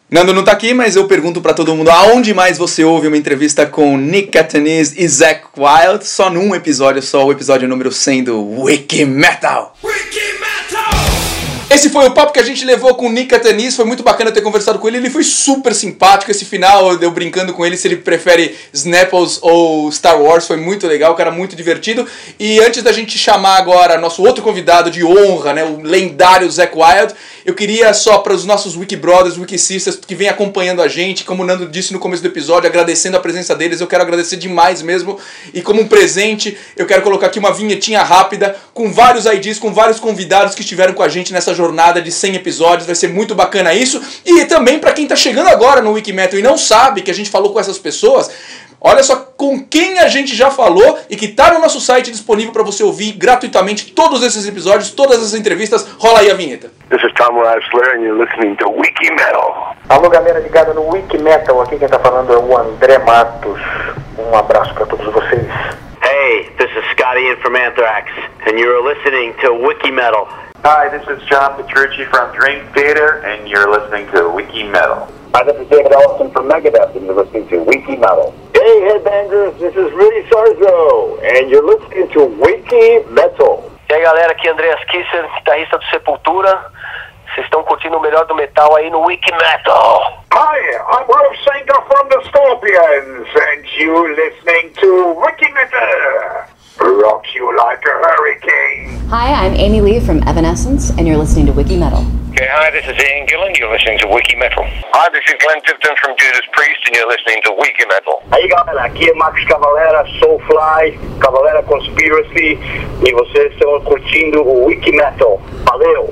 Nando não tá aqui, mas eu pergunto pra todo mundo aonde mais você ouve uma entrevista com Nick Catanese e Zach Wild? Só num episódio, só o episódio número 100 do Wiki Metal. Esse foi o papo que a gente levou com o Nick Catanis, foi muito bacana ter conversado com ele, ele foi super simpático, esse final eu brincando com ele se ele prefere Snapples ou Star Wars, foi muito legal, cara muito divertido. E antes da gente chamar agora nosso outro convidado de honra, né, o lendário Zack Wild, eu queria só para os nossos Wiki Brothers, Wiki Sisters que vem acompanhando a gente, como o Nando disse no começo do episódio, agradecendo a presença deles, eu quero agradecer demais mesmo. E como um presente, eu quero colocar aqui uma vinhetinha rápida com vários IDs, com vários convidados que estiveram com a gente nessa jornada de 100 episódios, vai ser muito bacana isso. E também para quem tá chegando agora no Wikimetal e não sabe que a gente falou com essas pessoas, Olha só com quem a gente já falou e que tá no nosso site disponível para você ouvir gratuitamente todos esses episódios, todas essas entrevistas. Rola aí a vinheta. This is Tom and you're listening to Wiki Metal. Alô galera ligada no Wiki Metal, aqui quem tá falando é o André Matos. Um abraço pra todos vocês. Hey, this is Scotty in from Anthrax, and you're listening to Wiki Metal. Hi, this is John Petrucci from Dream Theater and you're listening to Wiki Metal. Hi, this is David Ellison from Megadeth and you're listening to Wiki Metal. Hey, headbangers, this is Rudy Sarzo, and you're listening to Wiki Metal. E aí, galera, aqui é Andreas Kisser, guitarrista do Sepultura. Vocês estão curtindo o melhor do metal aí no Wiki Metal. Hi, I'm Rolf Sanger from the Scorpions and you're listening to Wiki Metal. Rock you like a hurricane. Hi, I'm Amy Lee from Evanescence, and you're listening to Wiki Metal. Okay, hi, this is Ian Gillan. You're listening to Wiki Metal. Hi, this is Glenn Tipton from Judas Priest, and you're listening to Wiki Metal. Aí galera, aqui é Max Cavalera, Soulfly, Cavalera Conspiracy e vocês estão curtindo o Wiki Metal. Valeu!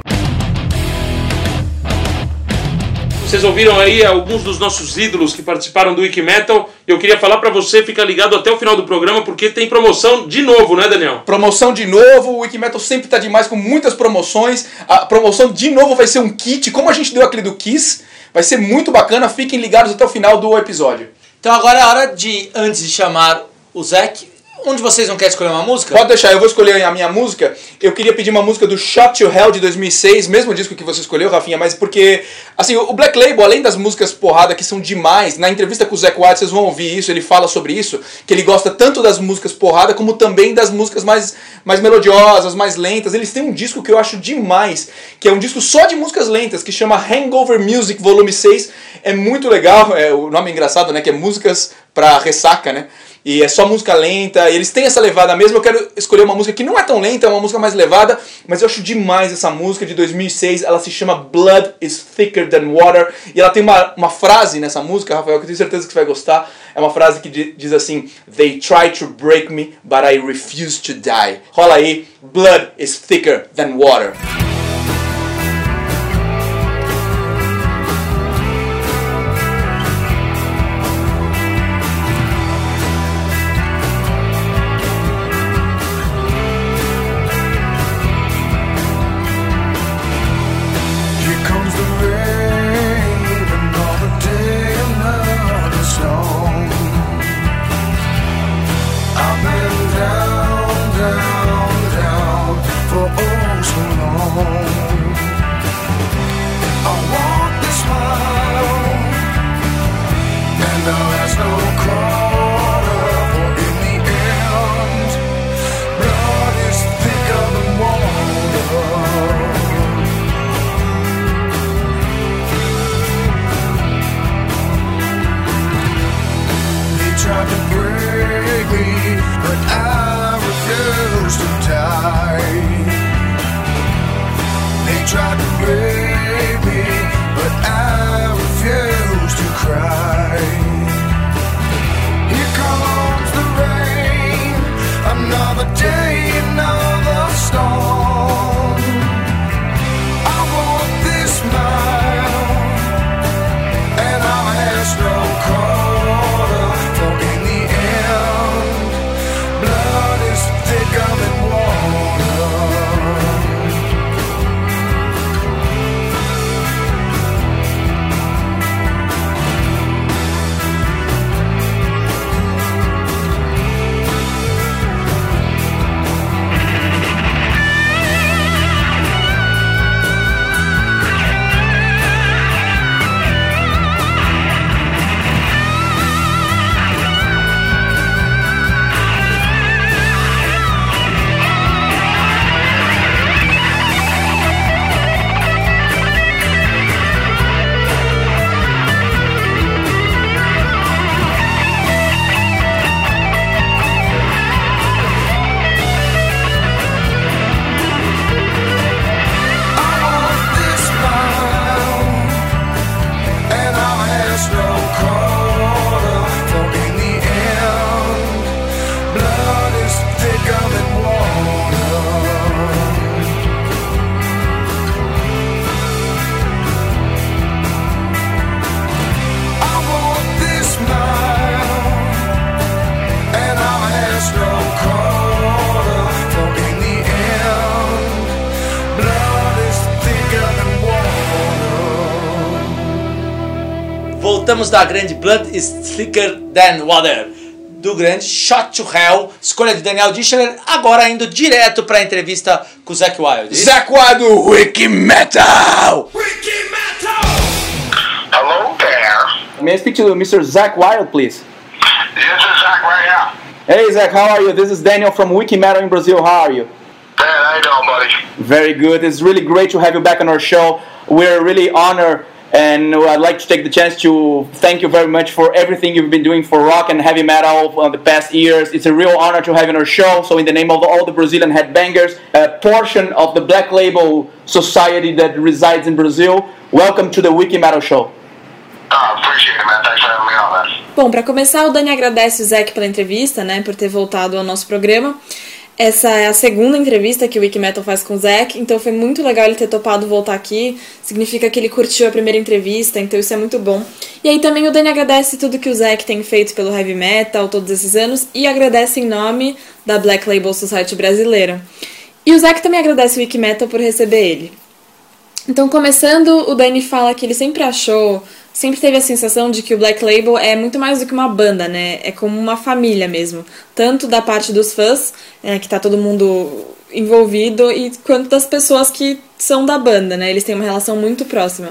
Vocês ouviram aí alguns dos nossos ídolos que participaram do Wiki Metal. Eu queria falar pra você, fica ligado até o final do programa, porque tem promoção de novo, né, Daniel? Promoção de novo, o Wikimetal sempre tá demais com muitas promoções. A promoção de novo vai ser um kit, como a gente deu aquele do Kiss. Vai ser muito bacana, fiquem ligados até o final do episódio. Então agora é a hora de, antes de chamar o Zac, um de vocês não quer escolher uma música? Pode deixar, eu vou escolher a minha música. Eu queria pedir uma música do Shot to Hell de 2006, mesmo disco que você escolheu, Rafinha, mas porque, assim, o Black Label, além das músicas porrada que são demais, na entrevista com o Zac White vocês vão ouvir isso, ele fala sobre isso, que ele gosta tanto das músicas porrada como também das músicas mais, mais melodiosas, mais lentas. Eles têm um disco que eu acho demais, que é um disco só de músicas lentas, que chama Hangover Music Volume 6. É muito legal, é, o nome é engraçado, né, que é músicas pra ressaca, né? E é só música lenta, e eles têm essa levada mesmo. Eu quero escolher uma música que não é tão lenta, é uma música mais levada, mas eu acho demais essa música de 2006. Ela se chama Blood is Thicker Than Water, e ela tem uma, uma frase nessa música, Rafael, que eu tenho certeza que você vai gostar. É uma frase que di- diz assim: They try to break me, but I refuse to die. Rola aí, Blood is Thicker Than Water. Voltamos da grande Blood is Thicker Than Water. Do grande Shot to Hell, escolha de Daniel Dischler, agora indo direto pra entrevista com o Zac Wild. Zac Wild do Wiki Metal! Hello there. May I speak to Mr. Zac Wild, please? This is Zach right now. Hey Zac, how are you? This is Daniel from Wiki Metal in Brazil. How are you? Man, how you doing, buddy? Very good. It's really great to have you back on our show. We're really honored, and I'd like to take the chance to thank you very much for everything you've been doing for rock and heavy metal for the past years. It's a real honor to have you on our show. So, in the name of all the Brazilian headbangers, a portion of the Black Label Society that resides in Brazil, welcome to the Wiki Metal Show. Ah, appreciate it, man. Thanks for having me on, man. Bom, para começar, o Dani agradece o Zac pela entrevista, né, por ter voltado ao nosso programa. Essa é a segunda entrevista que o Wikimetal faz com o Zac, então foi muito legal ele ter topado voltar aqui. Significa que ele curtiu a primeira entrevista, então isso é muito bom. E aí também o Dani agradece tudo que o Zac tem feito pelo heavy metal todos esses anos e agradece em nome da Black Label Society brasileira. E o Zac também agradece o Wikimetal por receber ele. Então, começando, o Dani fala que ele sempre achou, sempre teve a sensação de que o Black Label é muito mais do que uma banda, né? É como uma família mesmo. Tanto da parte dos fãs, é, que tá todo mundo envolvido, e quanto das pessoas que são da banda, né? Eles têm uma relação muito próxima.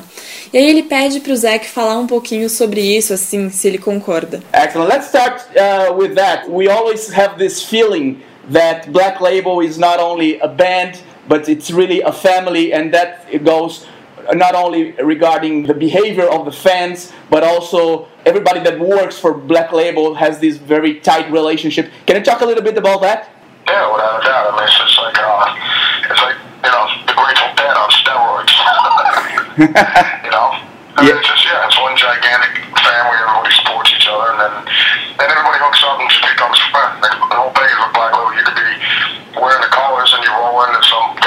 E aí ele pede pro Zac falar um pouquinho sobre isso, assim, se ele concorda. Excellent. Let's start uh, with that. We always have this feeling that Black Label is not only a band, but it's really a family, and that goes not only regarding the behavior of the fans, but also everybody that works for Black Label has this very tight relationship. Can you talk a little bit about that? Yeah, without a doubt. I mean, it's just like, uh, it's like, you know, the Grateful Dead on steroids. you know? I mean, Yeah. it's just, yeah, it's one gigantic family. Everybody supports each other, and then, then everybody hooks up and just becomes friends. Like, the whole thing is with Black Label. You could be wearing the collars and you're roll into some guy,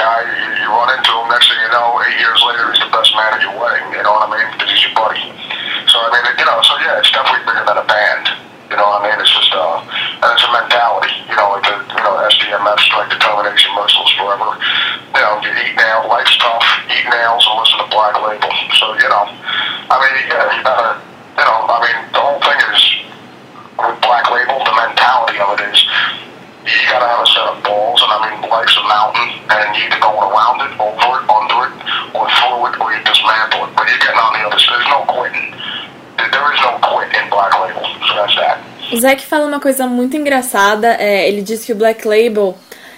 you, you run into him, next thing you know, eight years later, he's the best man at your wedding. You know what I mean? Because he's your buddy. So, I mean, you know, so yeah, it's definitely bigger than a band. You know what I mean? It's just, uh, and it's a mentality, you know, like the, you know, SDMF, strike determination, merciless forever. You know, you eat nails, life's tough, eat nails and listen to Black Label. So, you know, I mean, yeah, you gotta, you know, I mean, the whole thing is, with Black Label, the mentality of it is, you gotta have a set of balls, and I mean, life's a mountain, and you either going around it, over it, under it, or through it, or you dismantle it. But you're getting on the other side. There's no quitting. There is no quit in Black Label, so that's that. O Zac fala uma coisa muito engraçada. é, ele diz que o Black Label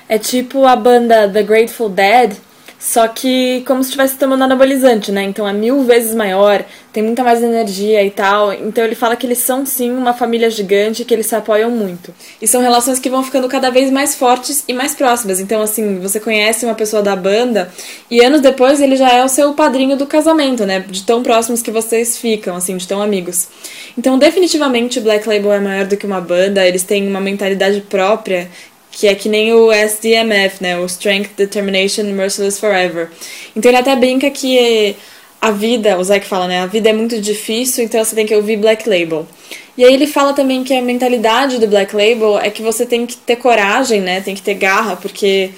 é tipo a banda The Grateful Dead, Só que como se estivesse tomando anabolizante, né? Então é mil vezes maior, tem muita mais energia e tal. Então ele fala que eles são sim uma família gigante, que eles se apoiam muito. E são relações que vão ficando cada vez mais fortes e mais próximas. Então, assim, você conhece uma pessoa da banda e anos depois ele já é o seu padrinho do casamento, né? De tão próximos que vocês ficam, assim, de tão amigos. Então, definitivamente, Black Label é maior do que uma banda, eles têm uma mentalidade própria que é que nem o SDMF, né? O Strength, Determination, Merciless Forever. Então ele até brinca que a vida, o Zack fala, né? A vida é muito difícil, então você tem que ouvir Black Label. E aí ele fala também que a mentalidade do Black Label é que você tem que ter coragem, né? Tem que ter garra, porque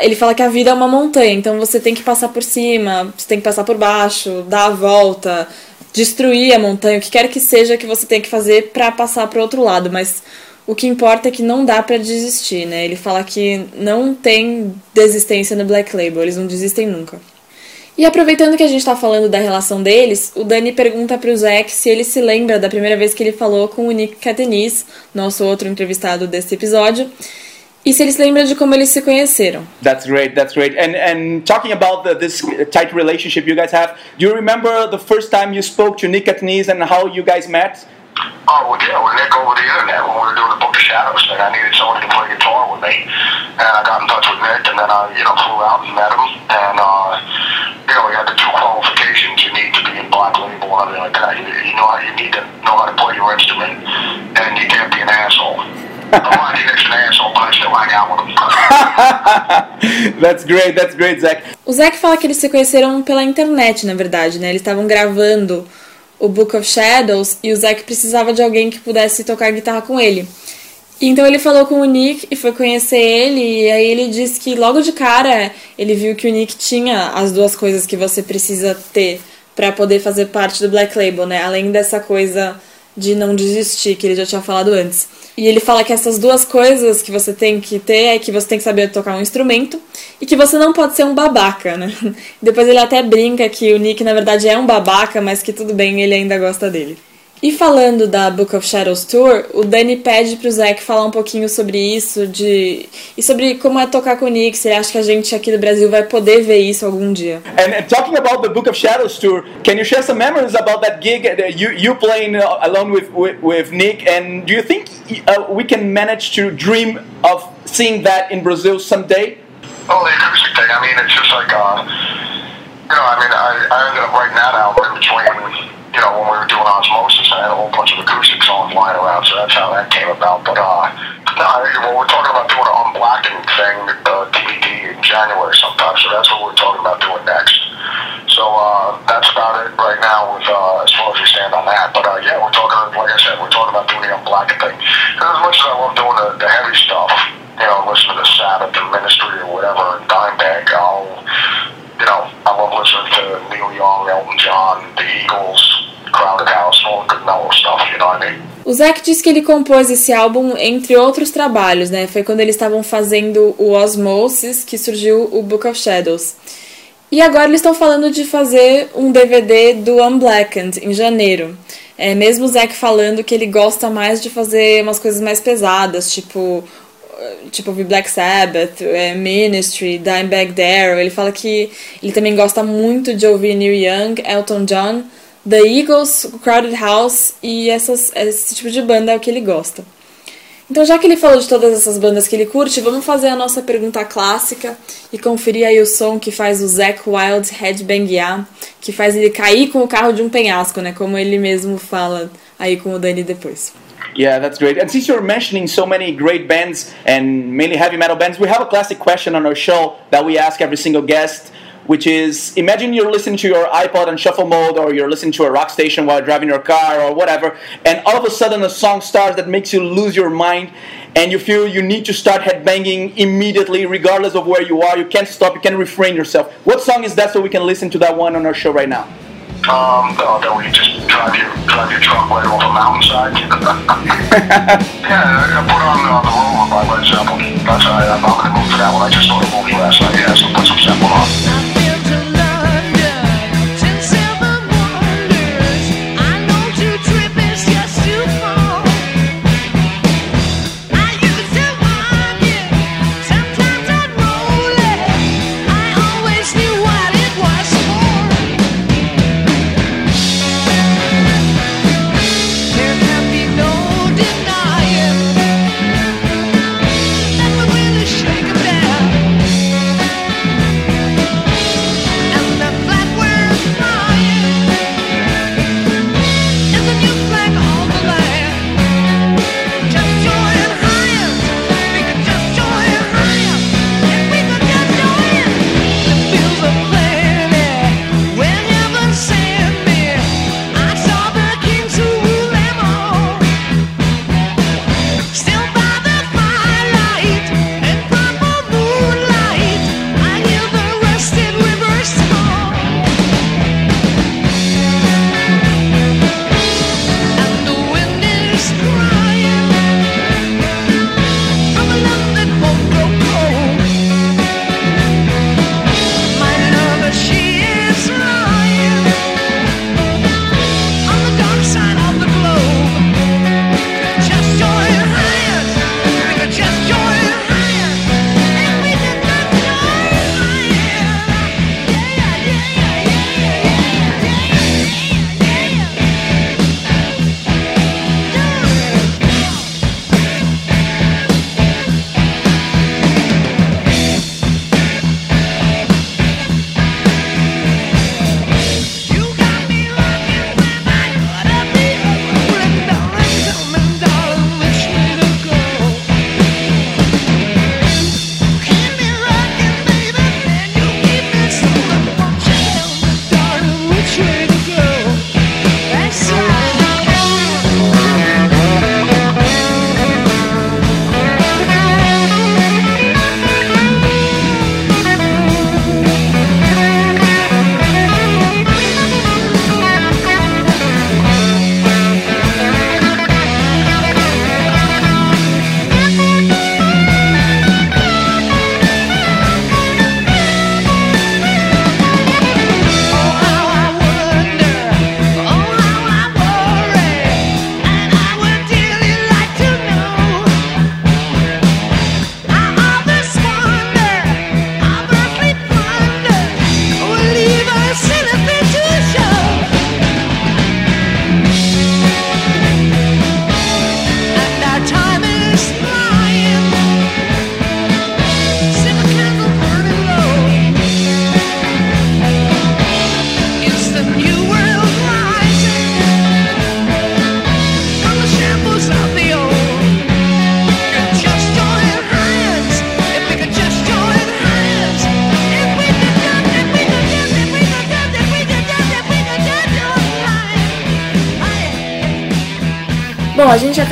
ele fala que a vida é uma montanha, então você tem que passar por cima, você tem que passar por baixo, dar a volta, destruir a montanha, o que quer que seja que você tem que fazer para passar para outro lado, mas o que importa é que não dá para desistir, né? Ele fala que não tem desistência no Black Label, eles não desistem nunca. E aproveitando que a gente tá falando da relação deles, o Dani pergunta pro Zack se ele se lembra da primeira vez que ele falou com o Nick Catenis, nosso outro entrevistado desse episódio, e se ele se lembra de como eles se conheceram. That's great. That's great. And and talking about the, this tight relationship you guys have, do you remember the first time you spoke to Nick Katniss and how you guys met? Oh, well, yeah, with Nick over the internet when we were doing the Book of Shadows thing. I needed somebody to play guitar with me. And I got in touch with Nick, and then I, you know, flew out and met him. And, uh, you know, we had the two qualifications you need to be in Black Label and everything like that. You, you know how you need to know how to play your instrument, and you can't be an asshole. I'm not Nick's an asshole, but I still hang out with him. that's great. That's great, Zach. O Zack fala que eles se conheceram pela internet, na verdade, né? Eles estavam gravando o Book of Shadows e o Zack precisava de alguém que pudesse tocar guitarra com ele. Então ele falou com o Nick e foi conhecer ele, e aí ele disse que logo de cara ele viu que o Nick tinha as duas coisas que você precisa ter para poder fazer parte do Black Label, né? Além dessa coisa de não desistir, que ele já tinha falado antes. E ele fala que essas duas coisas que você tem que ter é que você tem que saber tocar um instrumento e que você não pode ser um babaca, né? Depois ele até brinca que o Nick na verdade é um babaca, mas que tudo bem, ele ainda gosta dele. E falando da Book of Shadows Tour, o Danny pede pro Zack falar um pouquinho sobre isso, de e sobre como é tocar com o Nick, se ele acha que a gente aqui do Brasil vai poder ver isso algum dia. And, and talking about the Book of Shadows tour, can you share some memories about that gig? You you playing uh, alone with, with with Nick, and do you think uh, we can manage to dream of seeing that in Brazil someday? Oh, the acoustic thing. I mean, it's just like, uh, you know, I mean, I, I ended up writing that album in between, you know, when we were doing Osmosis. I had a whole bunch of acoustic songs lying around, so that's how that came about. But, uh, no, well, we're talking about doing an unblacking thing, uh, DVD in January sometime, so that's what we're talking about doing next. So, uh, that's about it right now with, uh, as far as we stand on that. But, uh, yeah, we're talking, like I said, we're talking about doing the unblacking thing. 'Cause as much as I love doing the, the heavy stuff, you know, listen to the Sabbath or Ministry or whatever, O Zack disse que ele compôs esse álbum entre outros trabalhos, né? Foi quando eles estavam fazendo o Osmosis que surgiu o Book of Shadows. E agora eles estão falando de fazer um DVD do Unblackened em janeiro. É, mesmo o Zack falando que ele gosta mais de fazer umas coisas mais pesadas, tipo tipo ouvir Black Sabbath, é, Ministry, Dimebag Darrell. Ele fala que ele também gosta muito de ouvir Neil Young, Elton John, The Eagles, Crowded House e essas, esse tipo de banda é o que ele gosta. Então, já que ele falou de todas essas bandas que ele curte, vamos fazer a nossa pergunta clássica e conferir aí o som que faz o Zack Wild headbanguear, que faz ele cair com o carro de um penhasco, né? Como ele mesmo fala aí com o Dani depois. Yeah, that's great. And since you're mentioning so many great bands and mainly heavy metal bands, we have a classic question on our show that we ask every single guest, which is imagine you're listening to your iPod on shuffle mode or you're listening to a rock station while driving your car or whatever, and all of a sudden a song starts that makes you lose your mind and you feel you need to start headbanging immediately regardless of where you are. You can't stop, you can't refrain yourself. What song is that so we can listen to that one on our show right now? Um, oh, that we just drive your drive your truck right off a mountainside. yeah, I put on uh, the Rover by Led Zeppelin. That's I, I'm not gonna move to that one. I just saw the movie last night. Yeah, so put some Zeppelin on.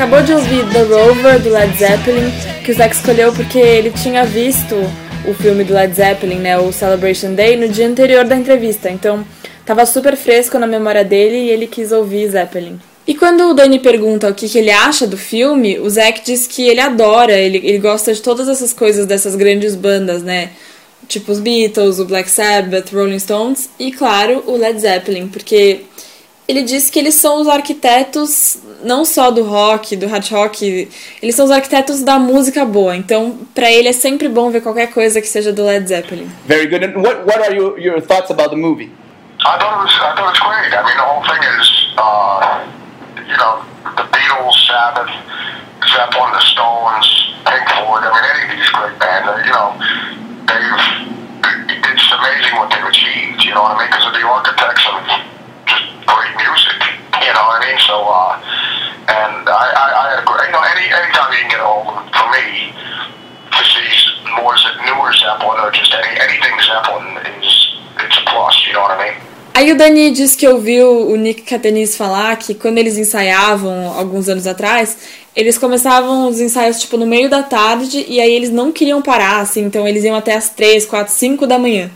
Acabou de ouvir The Rover do Led Zeppelin, que o Zac escolheu porque ele tinha visto o filme do Led Zeppelin, né, o Celebration Day, no dia anterior da entrevista. Então, tava super fresco na memória dele e ele quis ouvir Zeppelin. E quando o Danny pergunta o que, que ele acha do filme, o Zac diz que ele adora, ele, ele gosta de todas essas coisas dessas grandes bandas, né? Tipo os Beatles, o Black Sabbath, Rolling Stones e, claro, o Led Zeppelin, porque ele diz que eles são os arquitetos não só do rock, do hard rock, eles são os arquitetos da música boa. Então, pra ele é sempre bom ver qualquer coisa que seja do Led Zeppelin. Very good. And what, what are your, your thoughts about the movie? I thought it was I thought it was great. I mean, the whole thing is, uh, you know, the Beatles, Sabbath, Zeppelin, the Stones, Pink Floyd. I mean, any of these great bands, uh, you know, they've it's amazing what they've achieved. You know what I mean? Because of the architects and great music. You know what I mean? So, uh, and I, I, I had a great, you know, any anytime you can get a hold of for me to see more newer Zeppelin or just any anything Zeppelin is it's a plus. You know what I mean? Aí o Dani disse que ouviu o Nick Catenis falar que quando eles ensaiavam alguns anos atrás, eles começavam os ensaios tipo no meio da tarde e aí eles não queriam parar, assim, então eles iam até as 3, 4, 5 da manhã.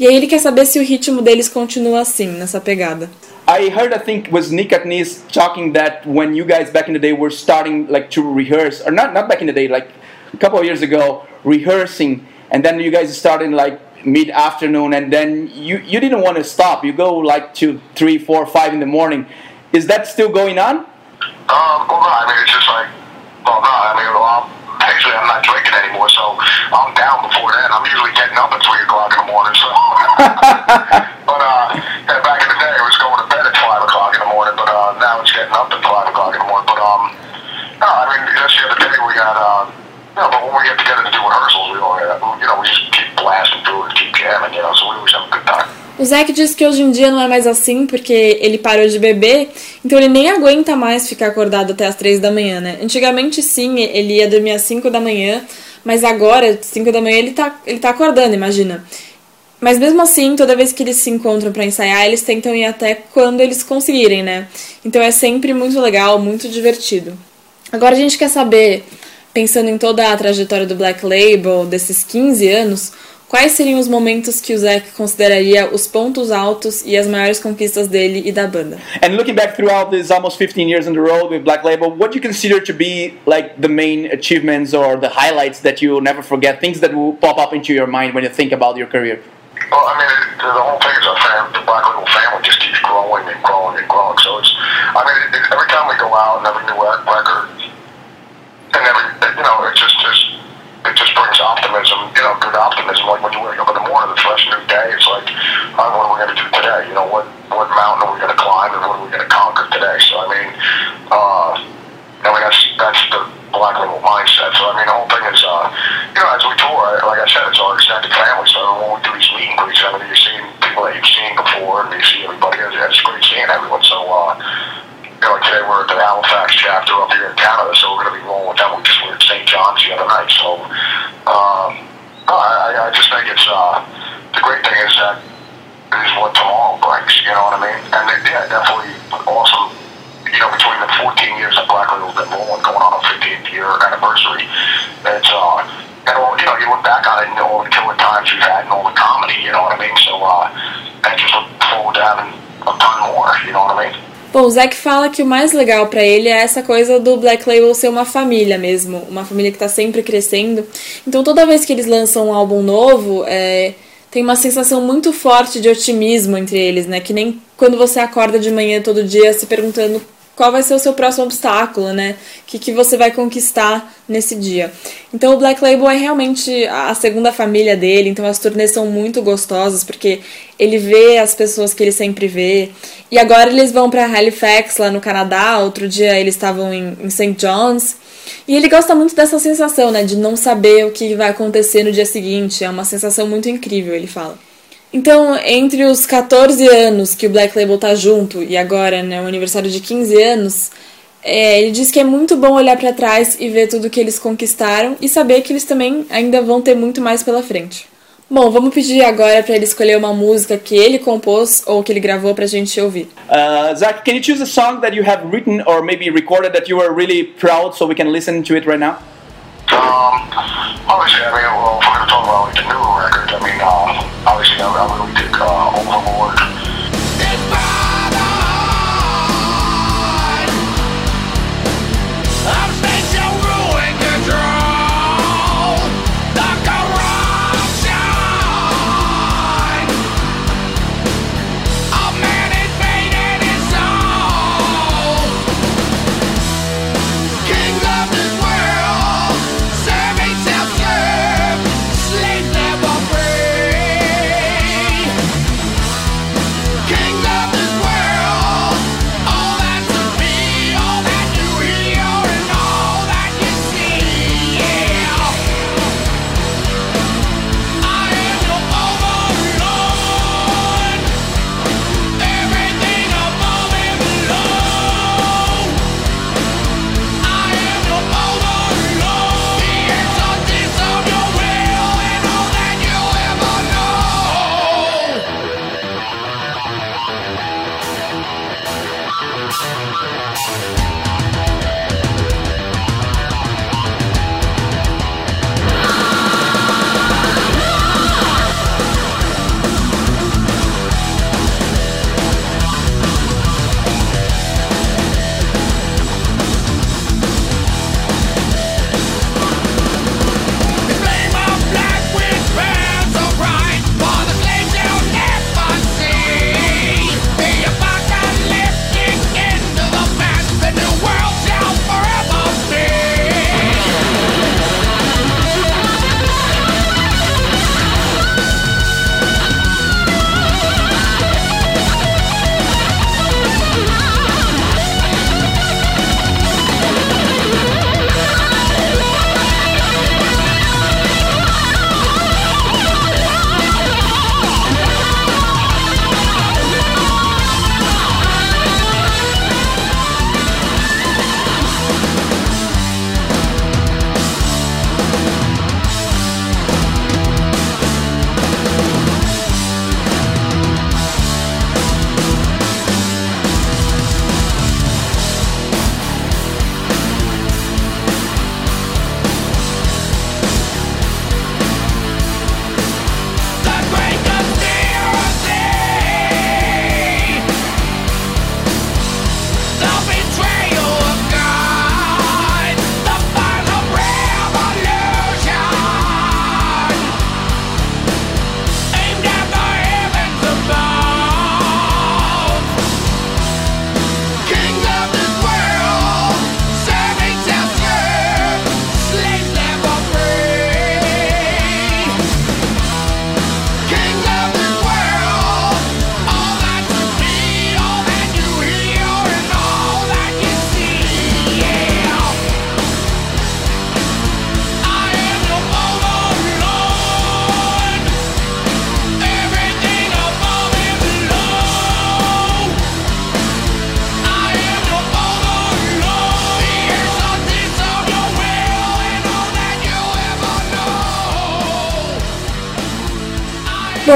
E aí ele quer saber se o ritmo deles continua assim, nessa pegada. I heard, I think, it was Nick Katniss talking that when you guys back in the day were starting like to rehearse, or not not back in the day, like a couple of years ago, rehearsing, and then you guys started like mid afternoon, and then you you didn't want to stop. You go like to three, four, five in the morning. Is that still going on? Um, well, no, I mean, it's just like, well, no, I mean, well, I'm, actually, I'm not drinking anymore, so I'm down before then. I'm usually getting up at 3 o'clock in the morning, so. but, uh, yeah, back in the day, was going to bed at 5 o'clock in the morning, but, uh, now it's getting up 5 o'clock in the morning. But, um, no, I mean, just the other day we uh, but when we get together to do rehearsals, we all, uh, you know, we just keep blasting through keep jamming, you know, so we always have a good time. O Zac diz que hoje em dia não é mais assim porque ele parou de beber, então ele nem aguenta mais ficar acordado até as 3 da manhã, né? Antigamente sim, ele ia dormir às 5 da manhã, mas agora, 5 da manhã, ele tá, ele tá acordando, imagina. Mas mesmo assim, toda vez que eles se encontram pra ensaiar, eles tentam ir até quando eles conseguirem, né? Então é sempre muito legal, muito divertido. Agora a gente quer saber, pensando em toda a trajetória do Black Label, desses 15 anos, quais seriam os momentos que o Zac consideraria os pontos altos e as maiores conquistas dele e da banda? And looking back throughout these almost 15 years on the road with Black Label, what do you consider to be like the main achievements or the highlights that you'll never forget? Things that will pop up into your mind when you think about your career? Well, I mean, it, the whole thing is a fam- the Black Label family just keeps growing and growing and growing. So it's, I mean, it, it, every time we go out and every new record, and every, you know, it just, just, it just brings optimism, you know, good optimism. Like when you wake up in the morning, a fresh new day. It's like, all right, what are we going to do today? You know, what, what mountain are we going to climb and what are we going to conquer today? So, I mean, uh, I mean, that's, that's the Black Label mindset. So, I mean, the whole thing is, uh, you know, as we tour, like I said, it's our extended family. So when we do these meet and greets, I mean, you're seeing people that you've seen before, and you see everybody. It's, it's great seeing everyone. So, uh, you know, like today we're at the Halifax chapter up here in Canada, so we're going to be rolling with them. We just were at St. John's the other night. So, um, I, I- just think it's, uh, the great thing is that is what tomorrow brings, you know what I mean? And it, yeah, definitely awesome. You know, between the 14 years that Black Label's been rolling, going on a 15th year anniversary, it's, uh, and all, you know, you look back on it and all the killer times we've had and all the comedy, you know what I mean? So, uh, and just look forward to having a ton more, you know what I mean? Bom, o Zac fala que o mais legal pra ele é essa coisa do Black Label ser uma família mesmo, uma família que tá sempre crescendo. Então toda vez que eles lançam um álbum novo, é, tem uma sensação muito forte de otimismo entre eles, né? Que nem quando você acorda de manhã todo dia se perguntando qual vai ser o seu próximo obstáculo, né? O que, que você vai conquistar nesse dia. Então o Black Label é realmente a segunda família dele, então as turnês são muito gostosas, porque ele vê as pessoas que ele sempre vê. E agora eles vão para Halifax, lá no Canadá, outro dia eles estavam em, em St. John's. E ele gosta muito dessa sensação, né? De não saber o que vai acontecer no dia seguinte. É uma sensação muito incrível, ele fala. Então, entre os 14 anos que o Black Label tá junto e agora, né, o aniversário de 15 anos, é, ele diz que é muito bom olhar pra trás e ver tudo que eles conquistaram e saber que eles também ainda vão ter muito mais pela frente. Bom, vamos pedir agora pra ele escolher uma música que ele compôs ou que ele gravou pra gente ouvir. Uh, Zach, can you choose a song that you have written or maybe recorded that you are really proud so we can listen to it right now? Um, obviously, I mean, well, if we're going to talk about like the newer record, I mean,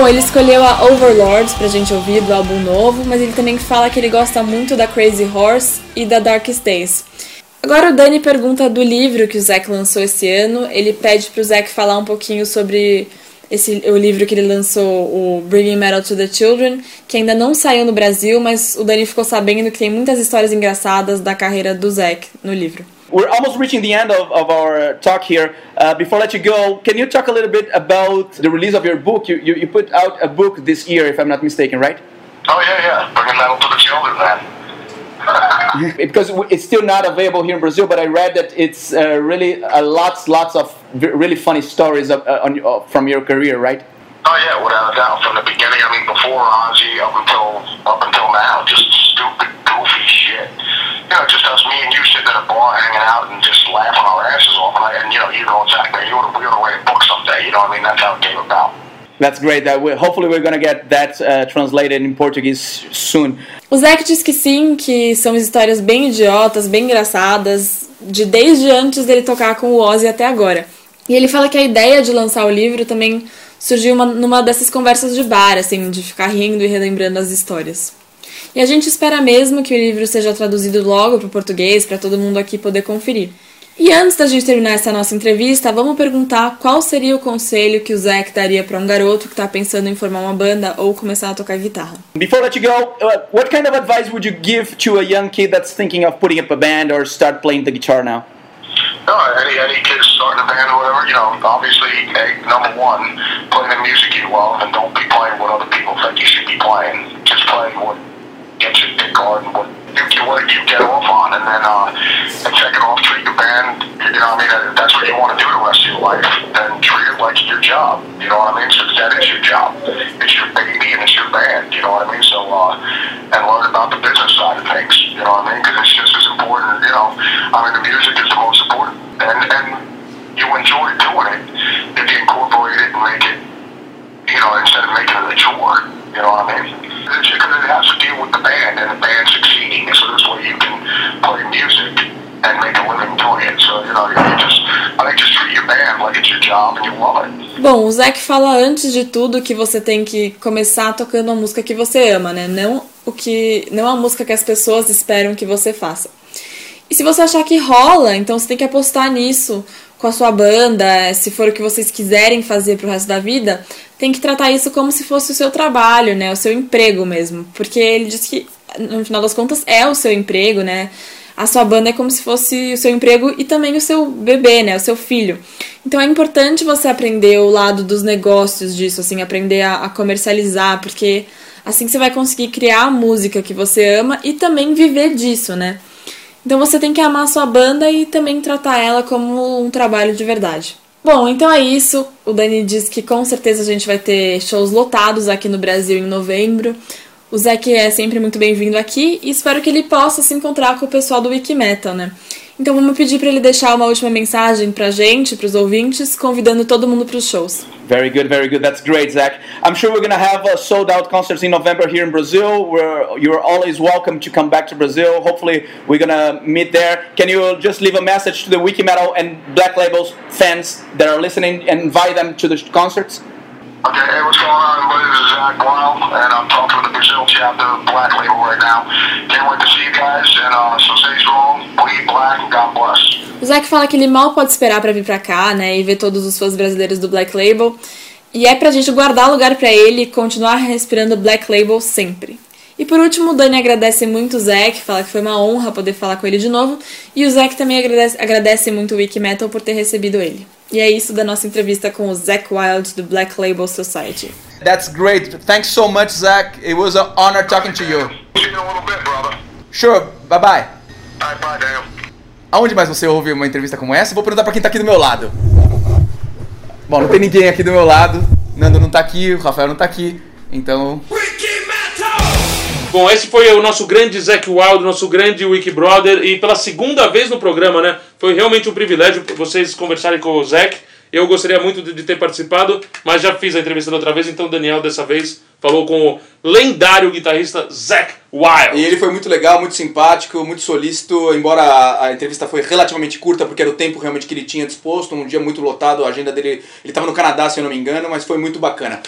Bom, ele escolheu a Overlords pra gente ouvir do álbum novo, mas ele também fala que ele gosta muito da Crazy Horse e da Darkest Days. Agora o Dani pergunta do livro que o Zack lançou esse ano. Ele pede pro Zack falar um pouquinho sobre esse, o livro que ele lançou, o Bringing Metal to the Children, que ainda não saiu no Brasil, mas o Dani ficou sabendo que tem muitas histórias engraçadas da carreira do Zack no livro. We're almost reaching the end of, of our talk here. Uh, before I let you go, can you talk a little bit about the release of your book? You, you, you put out a book this year, if I'm not mistaken, right? Oh yeah, yeah, bringing metal to the children, man. because it's still not available here in Brazil, but I read that it's uh, really uh, lots, lots of really funny stories of, uh, on, uh, from your career, right? Oh yeah, without a doubt. From the beginning, I mean, before Ozzy up until up until now, just stupid, goofy shit. You know, just us, me and you sitting at a bar, hanging out, and just laughing our asses off. And, I, and you know, you know exactly. You to, we to write a book someday. You know what I mean? That's how it came about. That's great. That we, hopefully we're gonna get that uh, translated in Portuguese soon. O Zack diz que sim, que são histórias bem idiotas, bem engraçadas, de desde antes dele tocar com o Ozzy até agora. E ele fala que a ideia de lançar o livro também surgiu uma, numa dessas conversas de bar, assim, de ficar rindo e relembrando as histórias. E a gente espera mesmo que o livro seja traduzido logo para o português, para todo mundo aqui poder conferir. E antes da gente terminar essa nossa entrevista, vamos perguntar qual seria o conselho que o Zac daria para um garoto que está pensando em formar uma banda ou começar a tocar guitarra. Before I you go, uh, what kind of advice would you give to a young kid that's thinking of putting up a band or start playing the guitar now? No, any any kid starting a band or whatever, you know, obviously, hey, number one, play the music you love and don't be playing what other people think you should be playing. Just play what gets your dick hard and what you, you what you get off on, and then uh, and second off, treat your band. You know, what I mean, if that's what you want to do the rest of your life. Then treat it like your job. You know what I mean? So that is your job. It's your baby and it's your band. You know what I mean? So uh, and learn about the business side of things. You know what I mean? Because it's just as important. You know, I mean, the music is the most important, and and you enjoy doing it if you incorporate it and make it you know, instead of making it a chore. You know what I mean? Because it has to deal with the band and the band succeeding. So this way you can play music and make a living doing it. So, you know, you just, I think just treat band like it's your job and you it. Bom, o Zac fala antes de tudo que você tem que começar tocando a música que você ama, né? Não o que, não a música que as pessoas esperam que você faça. E se você achar que rola, então você tem que apostar nisso com a sua banda, se for o que vocês quiserem fazer pro resto da vida, tem que tratar isso como se fosse o seu trabalho, né? O seu emprego mesmo. Porque ele diz que, no final das contas, é o seu emprego, né? A sua banda é como se fosse o seu emprego e também o seu bebê, né? O seu filho. Então é importante você aprender o lado dos negócios disso, assim, aprender a, a comercializar, porque assim você vai conseguir criar a música que você ama e também viver disso, né? Então você tem que amar sua banda e também tratar ela como um trabalho de verdade. Bom, então é isso. O Dani diz que com certeza a gente vai ter shows lotados aqui no Brasil em novembro. O Zac é sempre muito bem-vindo aqui e espero que ele possa se encontrar com o pessoal do Wikimetal, né? Então vamos pedir para ele deixar uma última mensagem pra gente, pros ouvintes, convidando todo mundo pros shows. Very good, very good. That's great, Zach. I'm sure we're gonna have uh, sold out concerts in November here in Brazil. Where you're always welcome to come back to Brazil. Hopefully, we're gonna meet there. Can you just leave a message to the Wiki Metal and Black Labels fans that are listening and invite them to the concerts? Okay, hey, what's going on, everybody? This is Zach Wild, and I'm talking to the Brazil chapter of Black Label right now. Can't wait to see you guys, and uh, so stay strong, black, God bless. O Zac fala que ele mal pode esperar pra vir pra cá, né, e ver todos os fãs brasileiros do Black Label. E é pra gente guardar lugar pra ele e continuar respirando Black Label sempre. E por último, o Dani agradece muito o Zac, fala que foi uma honra poder falar com ele de novo. E o Zac também agradece, agradece muito o Wiki Metal por ter recebido ele. E é isso da nossa entrevista com o Zac Wild do Black Label Society. That's great. Thanks so much, Zach. It was an honor talking to you. See you in a little bit, brother. Sure. Bye bye. Right, bye, Daniel. Aonde mais você ouve uma entrevista como essa? Vou perguntar pra quem tá aqui do meu lado. Bom, não tem ninguém aqui do meu lado. Nando não tá aqui, o Rafael não tá aqui. Então, Bom, esse foi o nosso grande Zac Wild, nosso grande Wiki Brother, e pela segunda vez no programa, né? Foi realmente um privilégio vocês conversarem com o Zac. Eu gostaria muito de, ter participado, mas já fiz a entrevista da outra vez, então o Daniel dessa vez falou com o lendário guitarrista Zac Wild. E ele foi muito legal, muito simpático, muito solícito, embora a, a entrevista foi relativamente curta, porque era o tempo realmente que ele tinha disposto, um dia muito lotado, a agenda dele, ele estava no Canadá, se eu não me engano, mas foi muito bacana.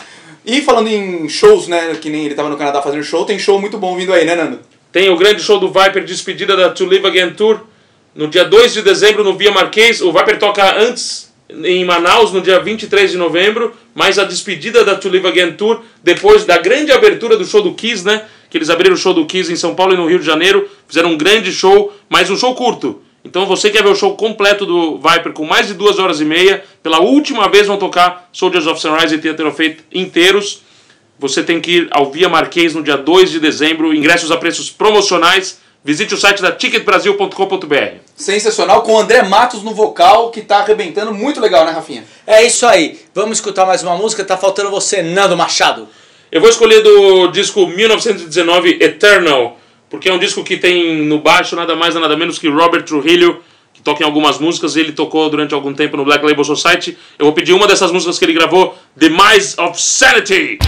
E falando em shows, né, que nem ele estava no Canadá fazendo show, tem show muito bom vindo aí, né, Nando? Tem o grande show do Viper, despedida da To Live Again Tour, no dia 2 de dezembro no Via Marquês. O Viper toca antes em Manaus, no dia 23 de novembro, mas a despedida da To Live Again Tour, depois da grande abertura do show do Kiss, né? Que eles abriram o show do Kiss em São Paulo e no Rio de Janeiro, fizeram um grande show, mas um show curto. Então você quer ver o show completo do Viper com mais de duas horas e meia, pela última vez vão tocar Soldiers of Sunrise e Theater of Fate inteiros. Você tem que ir ao Via Marquês no dia 2 de dezembro, ingressos a preços promocionais. Visite o site da ticketbrasil.com.br. Sensacional, com o André Matos no vocal, que tá arrebentando, muito legal, né, Rafinha? É isso aí. Vamos escutar mais uma música. Tá faltando você, Nando Machado. Eu vou escolher do disco 1919 Eternal, porque é um disco que tem no baixo nada mais nada menos que Robert Trujillo, que toca em algumas músicas, e ele tocou durante algum tempo no Black Label Society. Eu vou pedir uma dessas músicas que ele gravou, Demise of Sanity.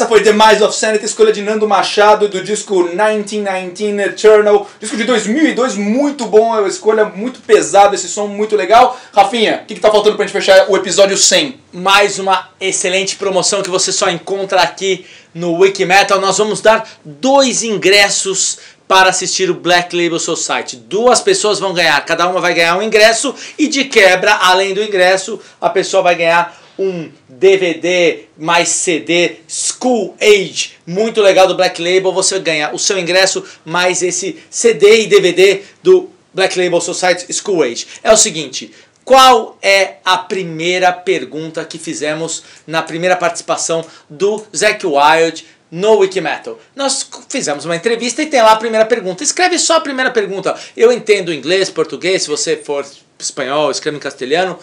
Essa foi The Miles of Sanity, escolha de Nando Machado do disco 1919 Eternal, disco de 2002, muito bom, é uma escolha muito pesada, esse som muito legal. Rafinha, o que, que tá faltando pra gente fechar o episódio 100? Mais uma excelente promoção que você só encontra aqui no Wikimetal. Nós vamos dar dois ingressos para assistir o Black Label Society. Duas pessoas vão ganhar, cada uma vai ganhar um ingresso e de quebra, além do ingresso, a pessoa vai ganhar um DVD mais CD School Age, muito legal do Black Label. Você ganha o seu ingresso mais esse CD e DVD do Black Label Society School Age. É o seguinte, qual é a primeira pergunta que fizemos na primeira participação do Zack Wild no Wikimetal? Nós fizemos uma entrevista e tem lá a primeira pergunta. Escreve só a primeira pergunta. Eu entendo inglês, português, se você for espanhol, escreve em castelhano.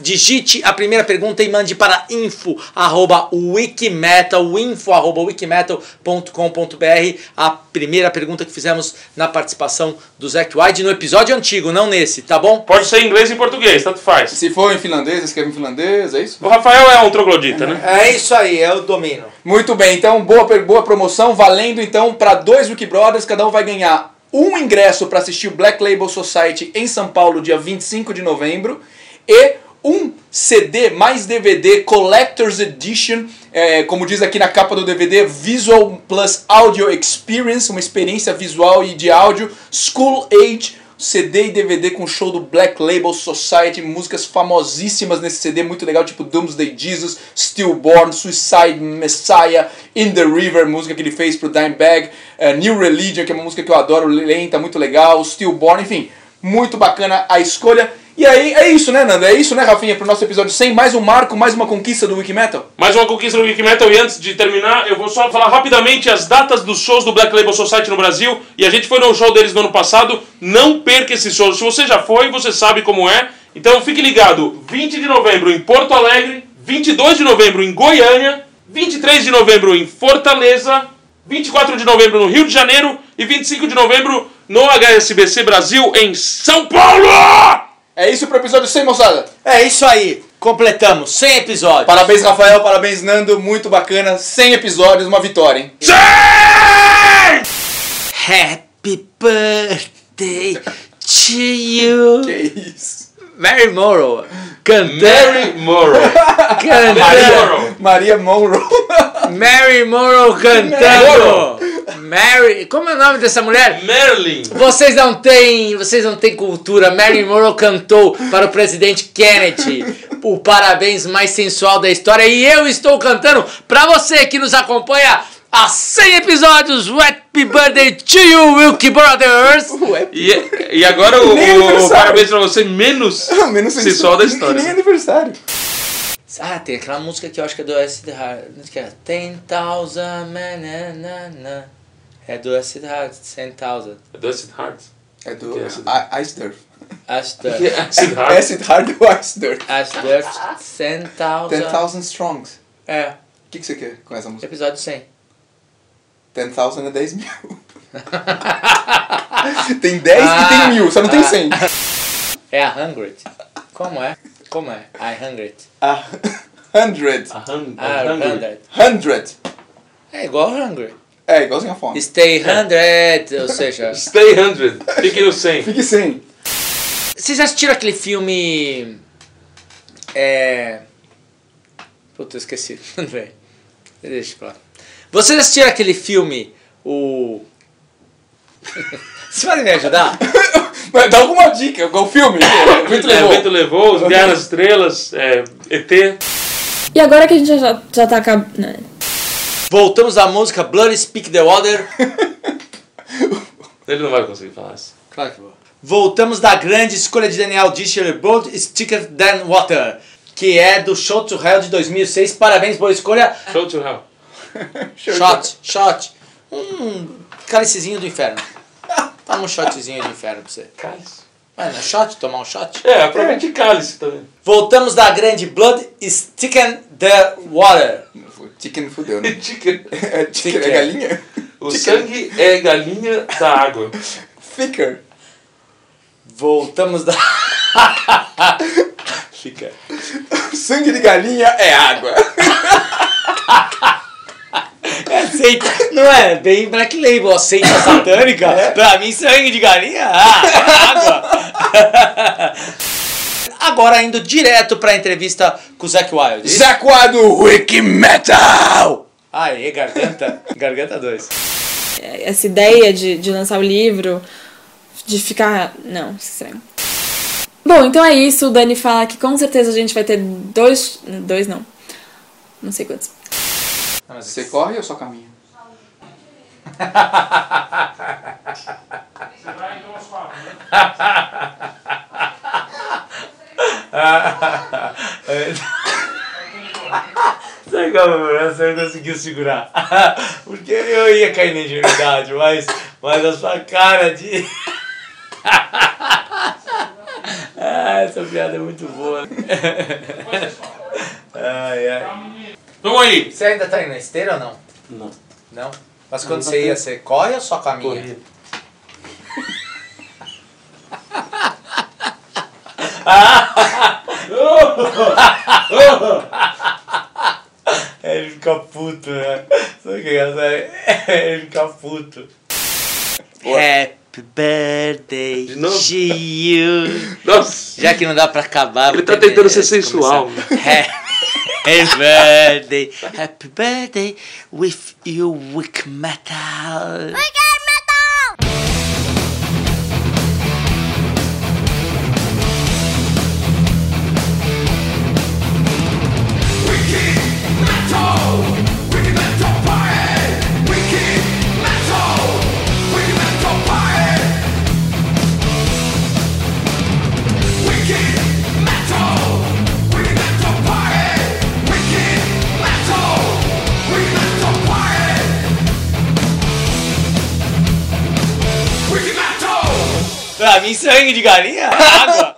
Digite a primeira pergunta e mande para info arroba wikimetal, info arroba wikimetal.com.br a primeira pergunta que fizemos na participação do Zack White no episódio antigo, não nesse, tá bom? Pode ser em inglês e em português, tanto faz. Se for em finlandês, escreve em finlandês, é isso? O Rafael é um troglodita, né? É isso aí, é o domínio. Muito bem, então boa, boa promoção, valendo então para dois Wiki Brothers, cada um vai ganhar um ingresso para assistir o Black Label Society em São Paulo, dia 25 de novembro, e um CD mais DVD Collector's Edition, é, como diz aqui na capa do DVD, Visual Plus Audio Experience, uma experiência visual e de áudio, School Age, CD e DVD com show do Black Label Society, músicas famosíssimas nesse CD, muito legal, tipo Doomsday Jesus, Stillborn, Suicide Messiah, In the River, música que ele fez pro Dimebag, eh, New Religion, que é uma música que eu adoro, lenta, muito legal, Stillborn, enfim, muito bacana a escolha. E aí, é isso, né, Nando? É isso, né, Rafinha, pro nosso episódio 100, mais um marco, mais uma conquista do Wikimetal? Mais uma conquista do Wikimetal e antes de terminar, eu vou só falar rapidamente as datas dos shows do Black Label Society no Brasil. E a gente foi no show deles no ano passado. Não perca esse show. Se você já foi, você sabe como é. Então fique ligado. 20 de novembro em Porto Alegre, 22 de novembro em Goiânia, 23 de novembro em Fortaleza, 24 de novembro no Rio de Janeiro e 25 de novembro no HSBC Brasil em São Paulo! É isso pro episódio 100, moçada? É isso aí, completamos 100 episódios. Parabéns, Rafael, parabéns, Nando, muito bacana, 100 episódios, uma vitória, hein? Happy birthday to you. Que isso? Mary Morrow cantando. Mary Morrow. cantando. Morrow. Maria Monroe. Mary Morrow cantando. Mary, como é o nome dessa mulher? Merlin. Vocês não têm, vocês não têm cultura. Mary Morrow cantou para o presidente Kennedy. o parabéns mais sensual da história. E eu estou cantando pra você que nos acompanha há 100 episódios. Happy birthday to you, Wilkie Brothers! E, e agora o, o- parabéns pra você menos, Menos sensual da e história. Nem aniversário. Ah, tem aquela música que eu acho que é do Acid Heart. Que é 10,000 manana. É do Acid Heart, 100,000. Dustin Hart. É do Que é Acid- I- Ice Dirt. Acid Que é Acid. Acid Hard ou Ice Dirt? Acid Dirt, 100,000. 10,000 Strongs. É, O que, que você quer com essa música? episódio 100. 10,000 é 10 mil. tem 10 e tem mil, só não tem 100. É a hundred. Como é? Como é? I hundred. A hundred. A hun- Ah, a hundred. hundred. Hundred. É igual hungry. É, igualzinho a fome. Stay hundred, ou seja... Stay 100. Fique no 100. Fique sem. Vocês assistiram aquele filme... É... Puta, eu esqueci. Velho. Deixa pra lá. Vocês assistiram aquele filme, o... Você pode me ajudar? Mas dá alguma dica, qual filme? O vento É, o levou. vento levou, os Guerra nas Estrelas, é, ET. E agora que a gente já, já tá acabando. Voltamos à música Blood Speak the Water. Ele não vai conseguir falar isso. Claro que vou. Voltamos da grande escolha de Daniel Disher, Blood Sticker Than Water, que é do Show to Hell de 2006. Parabéns, boa escolha. Show to Hell. Shot, shot. Um cálicezinho do inferno. Toma um shotzinho de inferno pra você. Cálice. Mano, é shot? Tomar um shot? É, aproveite cálice também. Voltamos da grande Blood Sticken the Water. Chicken fudeu, né? Chicken. É, chicken, Chicken. é galinha? O sangue é galinha da água. Thicker. Voltamos da. Fica. Sangue de galinha é água. É seita, não é? Bem Black Label, a seita satânica. Pra mim, sangue de galinha, ah, água. Agora indo direto pra entrevista com o Zac Wild. Zaquá do Wiki Metal! Aê, garganta. Garganta 2. Essa ideia de, de lançar o livro, de ficar. Não, estranho. Bom, então é isso. O Dani fala que com certeza a gente vai ter dois. Dois não. Não sei quantos. Você corre ou só caminha? Sabe qual é o problema? Você não conseguiu segurar. Porque eu ia cair na ingenuidade, mas, mas a sua cara de. ah, essa piada é muito boa. ai, ai. Vamos aí. Você ainda tá indo na esteira ou não? Não. Não? Mas quando você ia, você corre ou só caminha? Corria. Ele fica puto, né? Sabe o que é? Ele fica puto. Happy birthday De novo? to you. Nossa. Já que não dá pra acabar. Ele tá tentando ser sensual. Happy birthday. Happy birthday with you, Wick Metal. Pra mim, sangue de galinha água.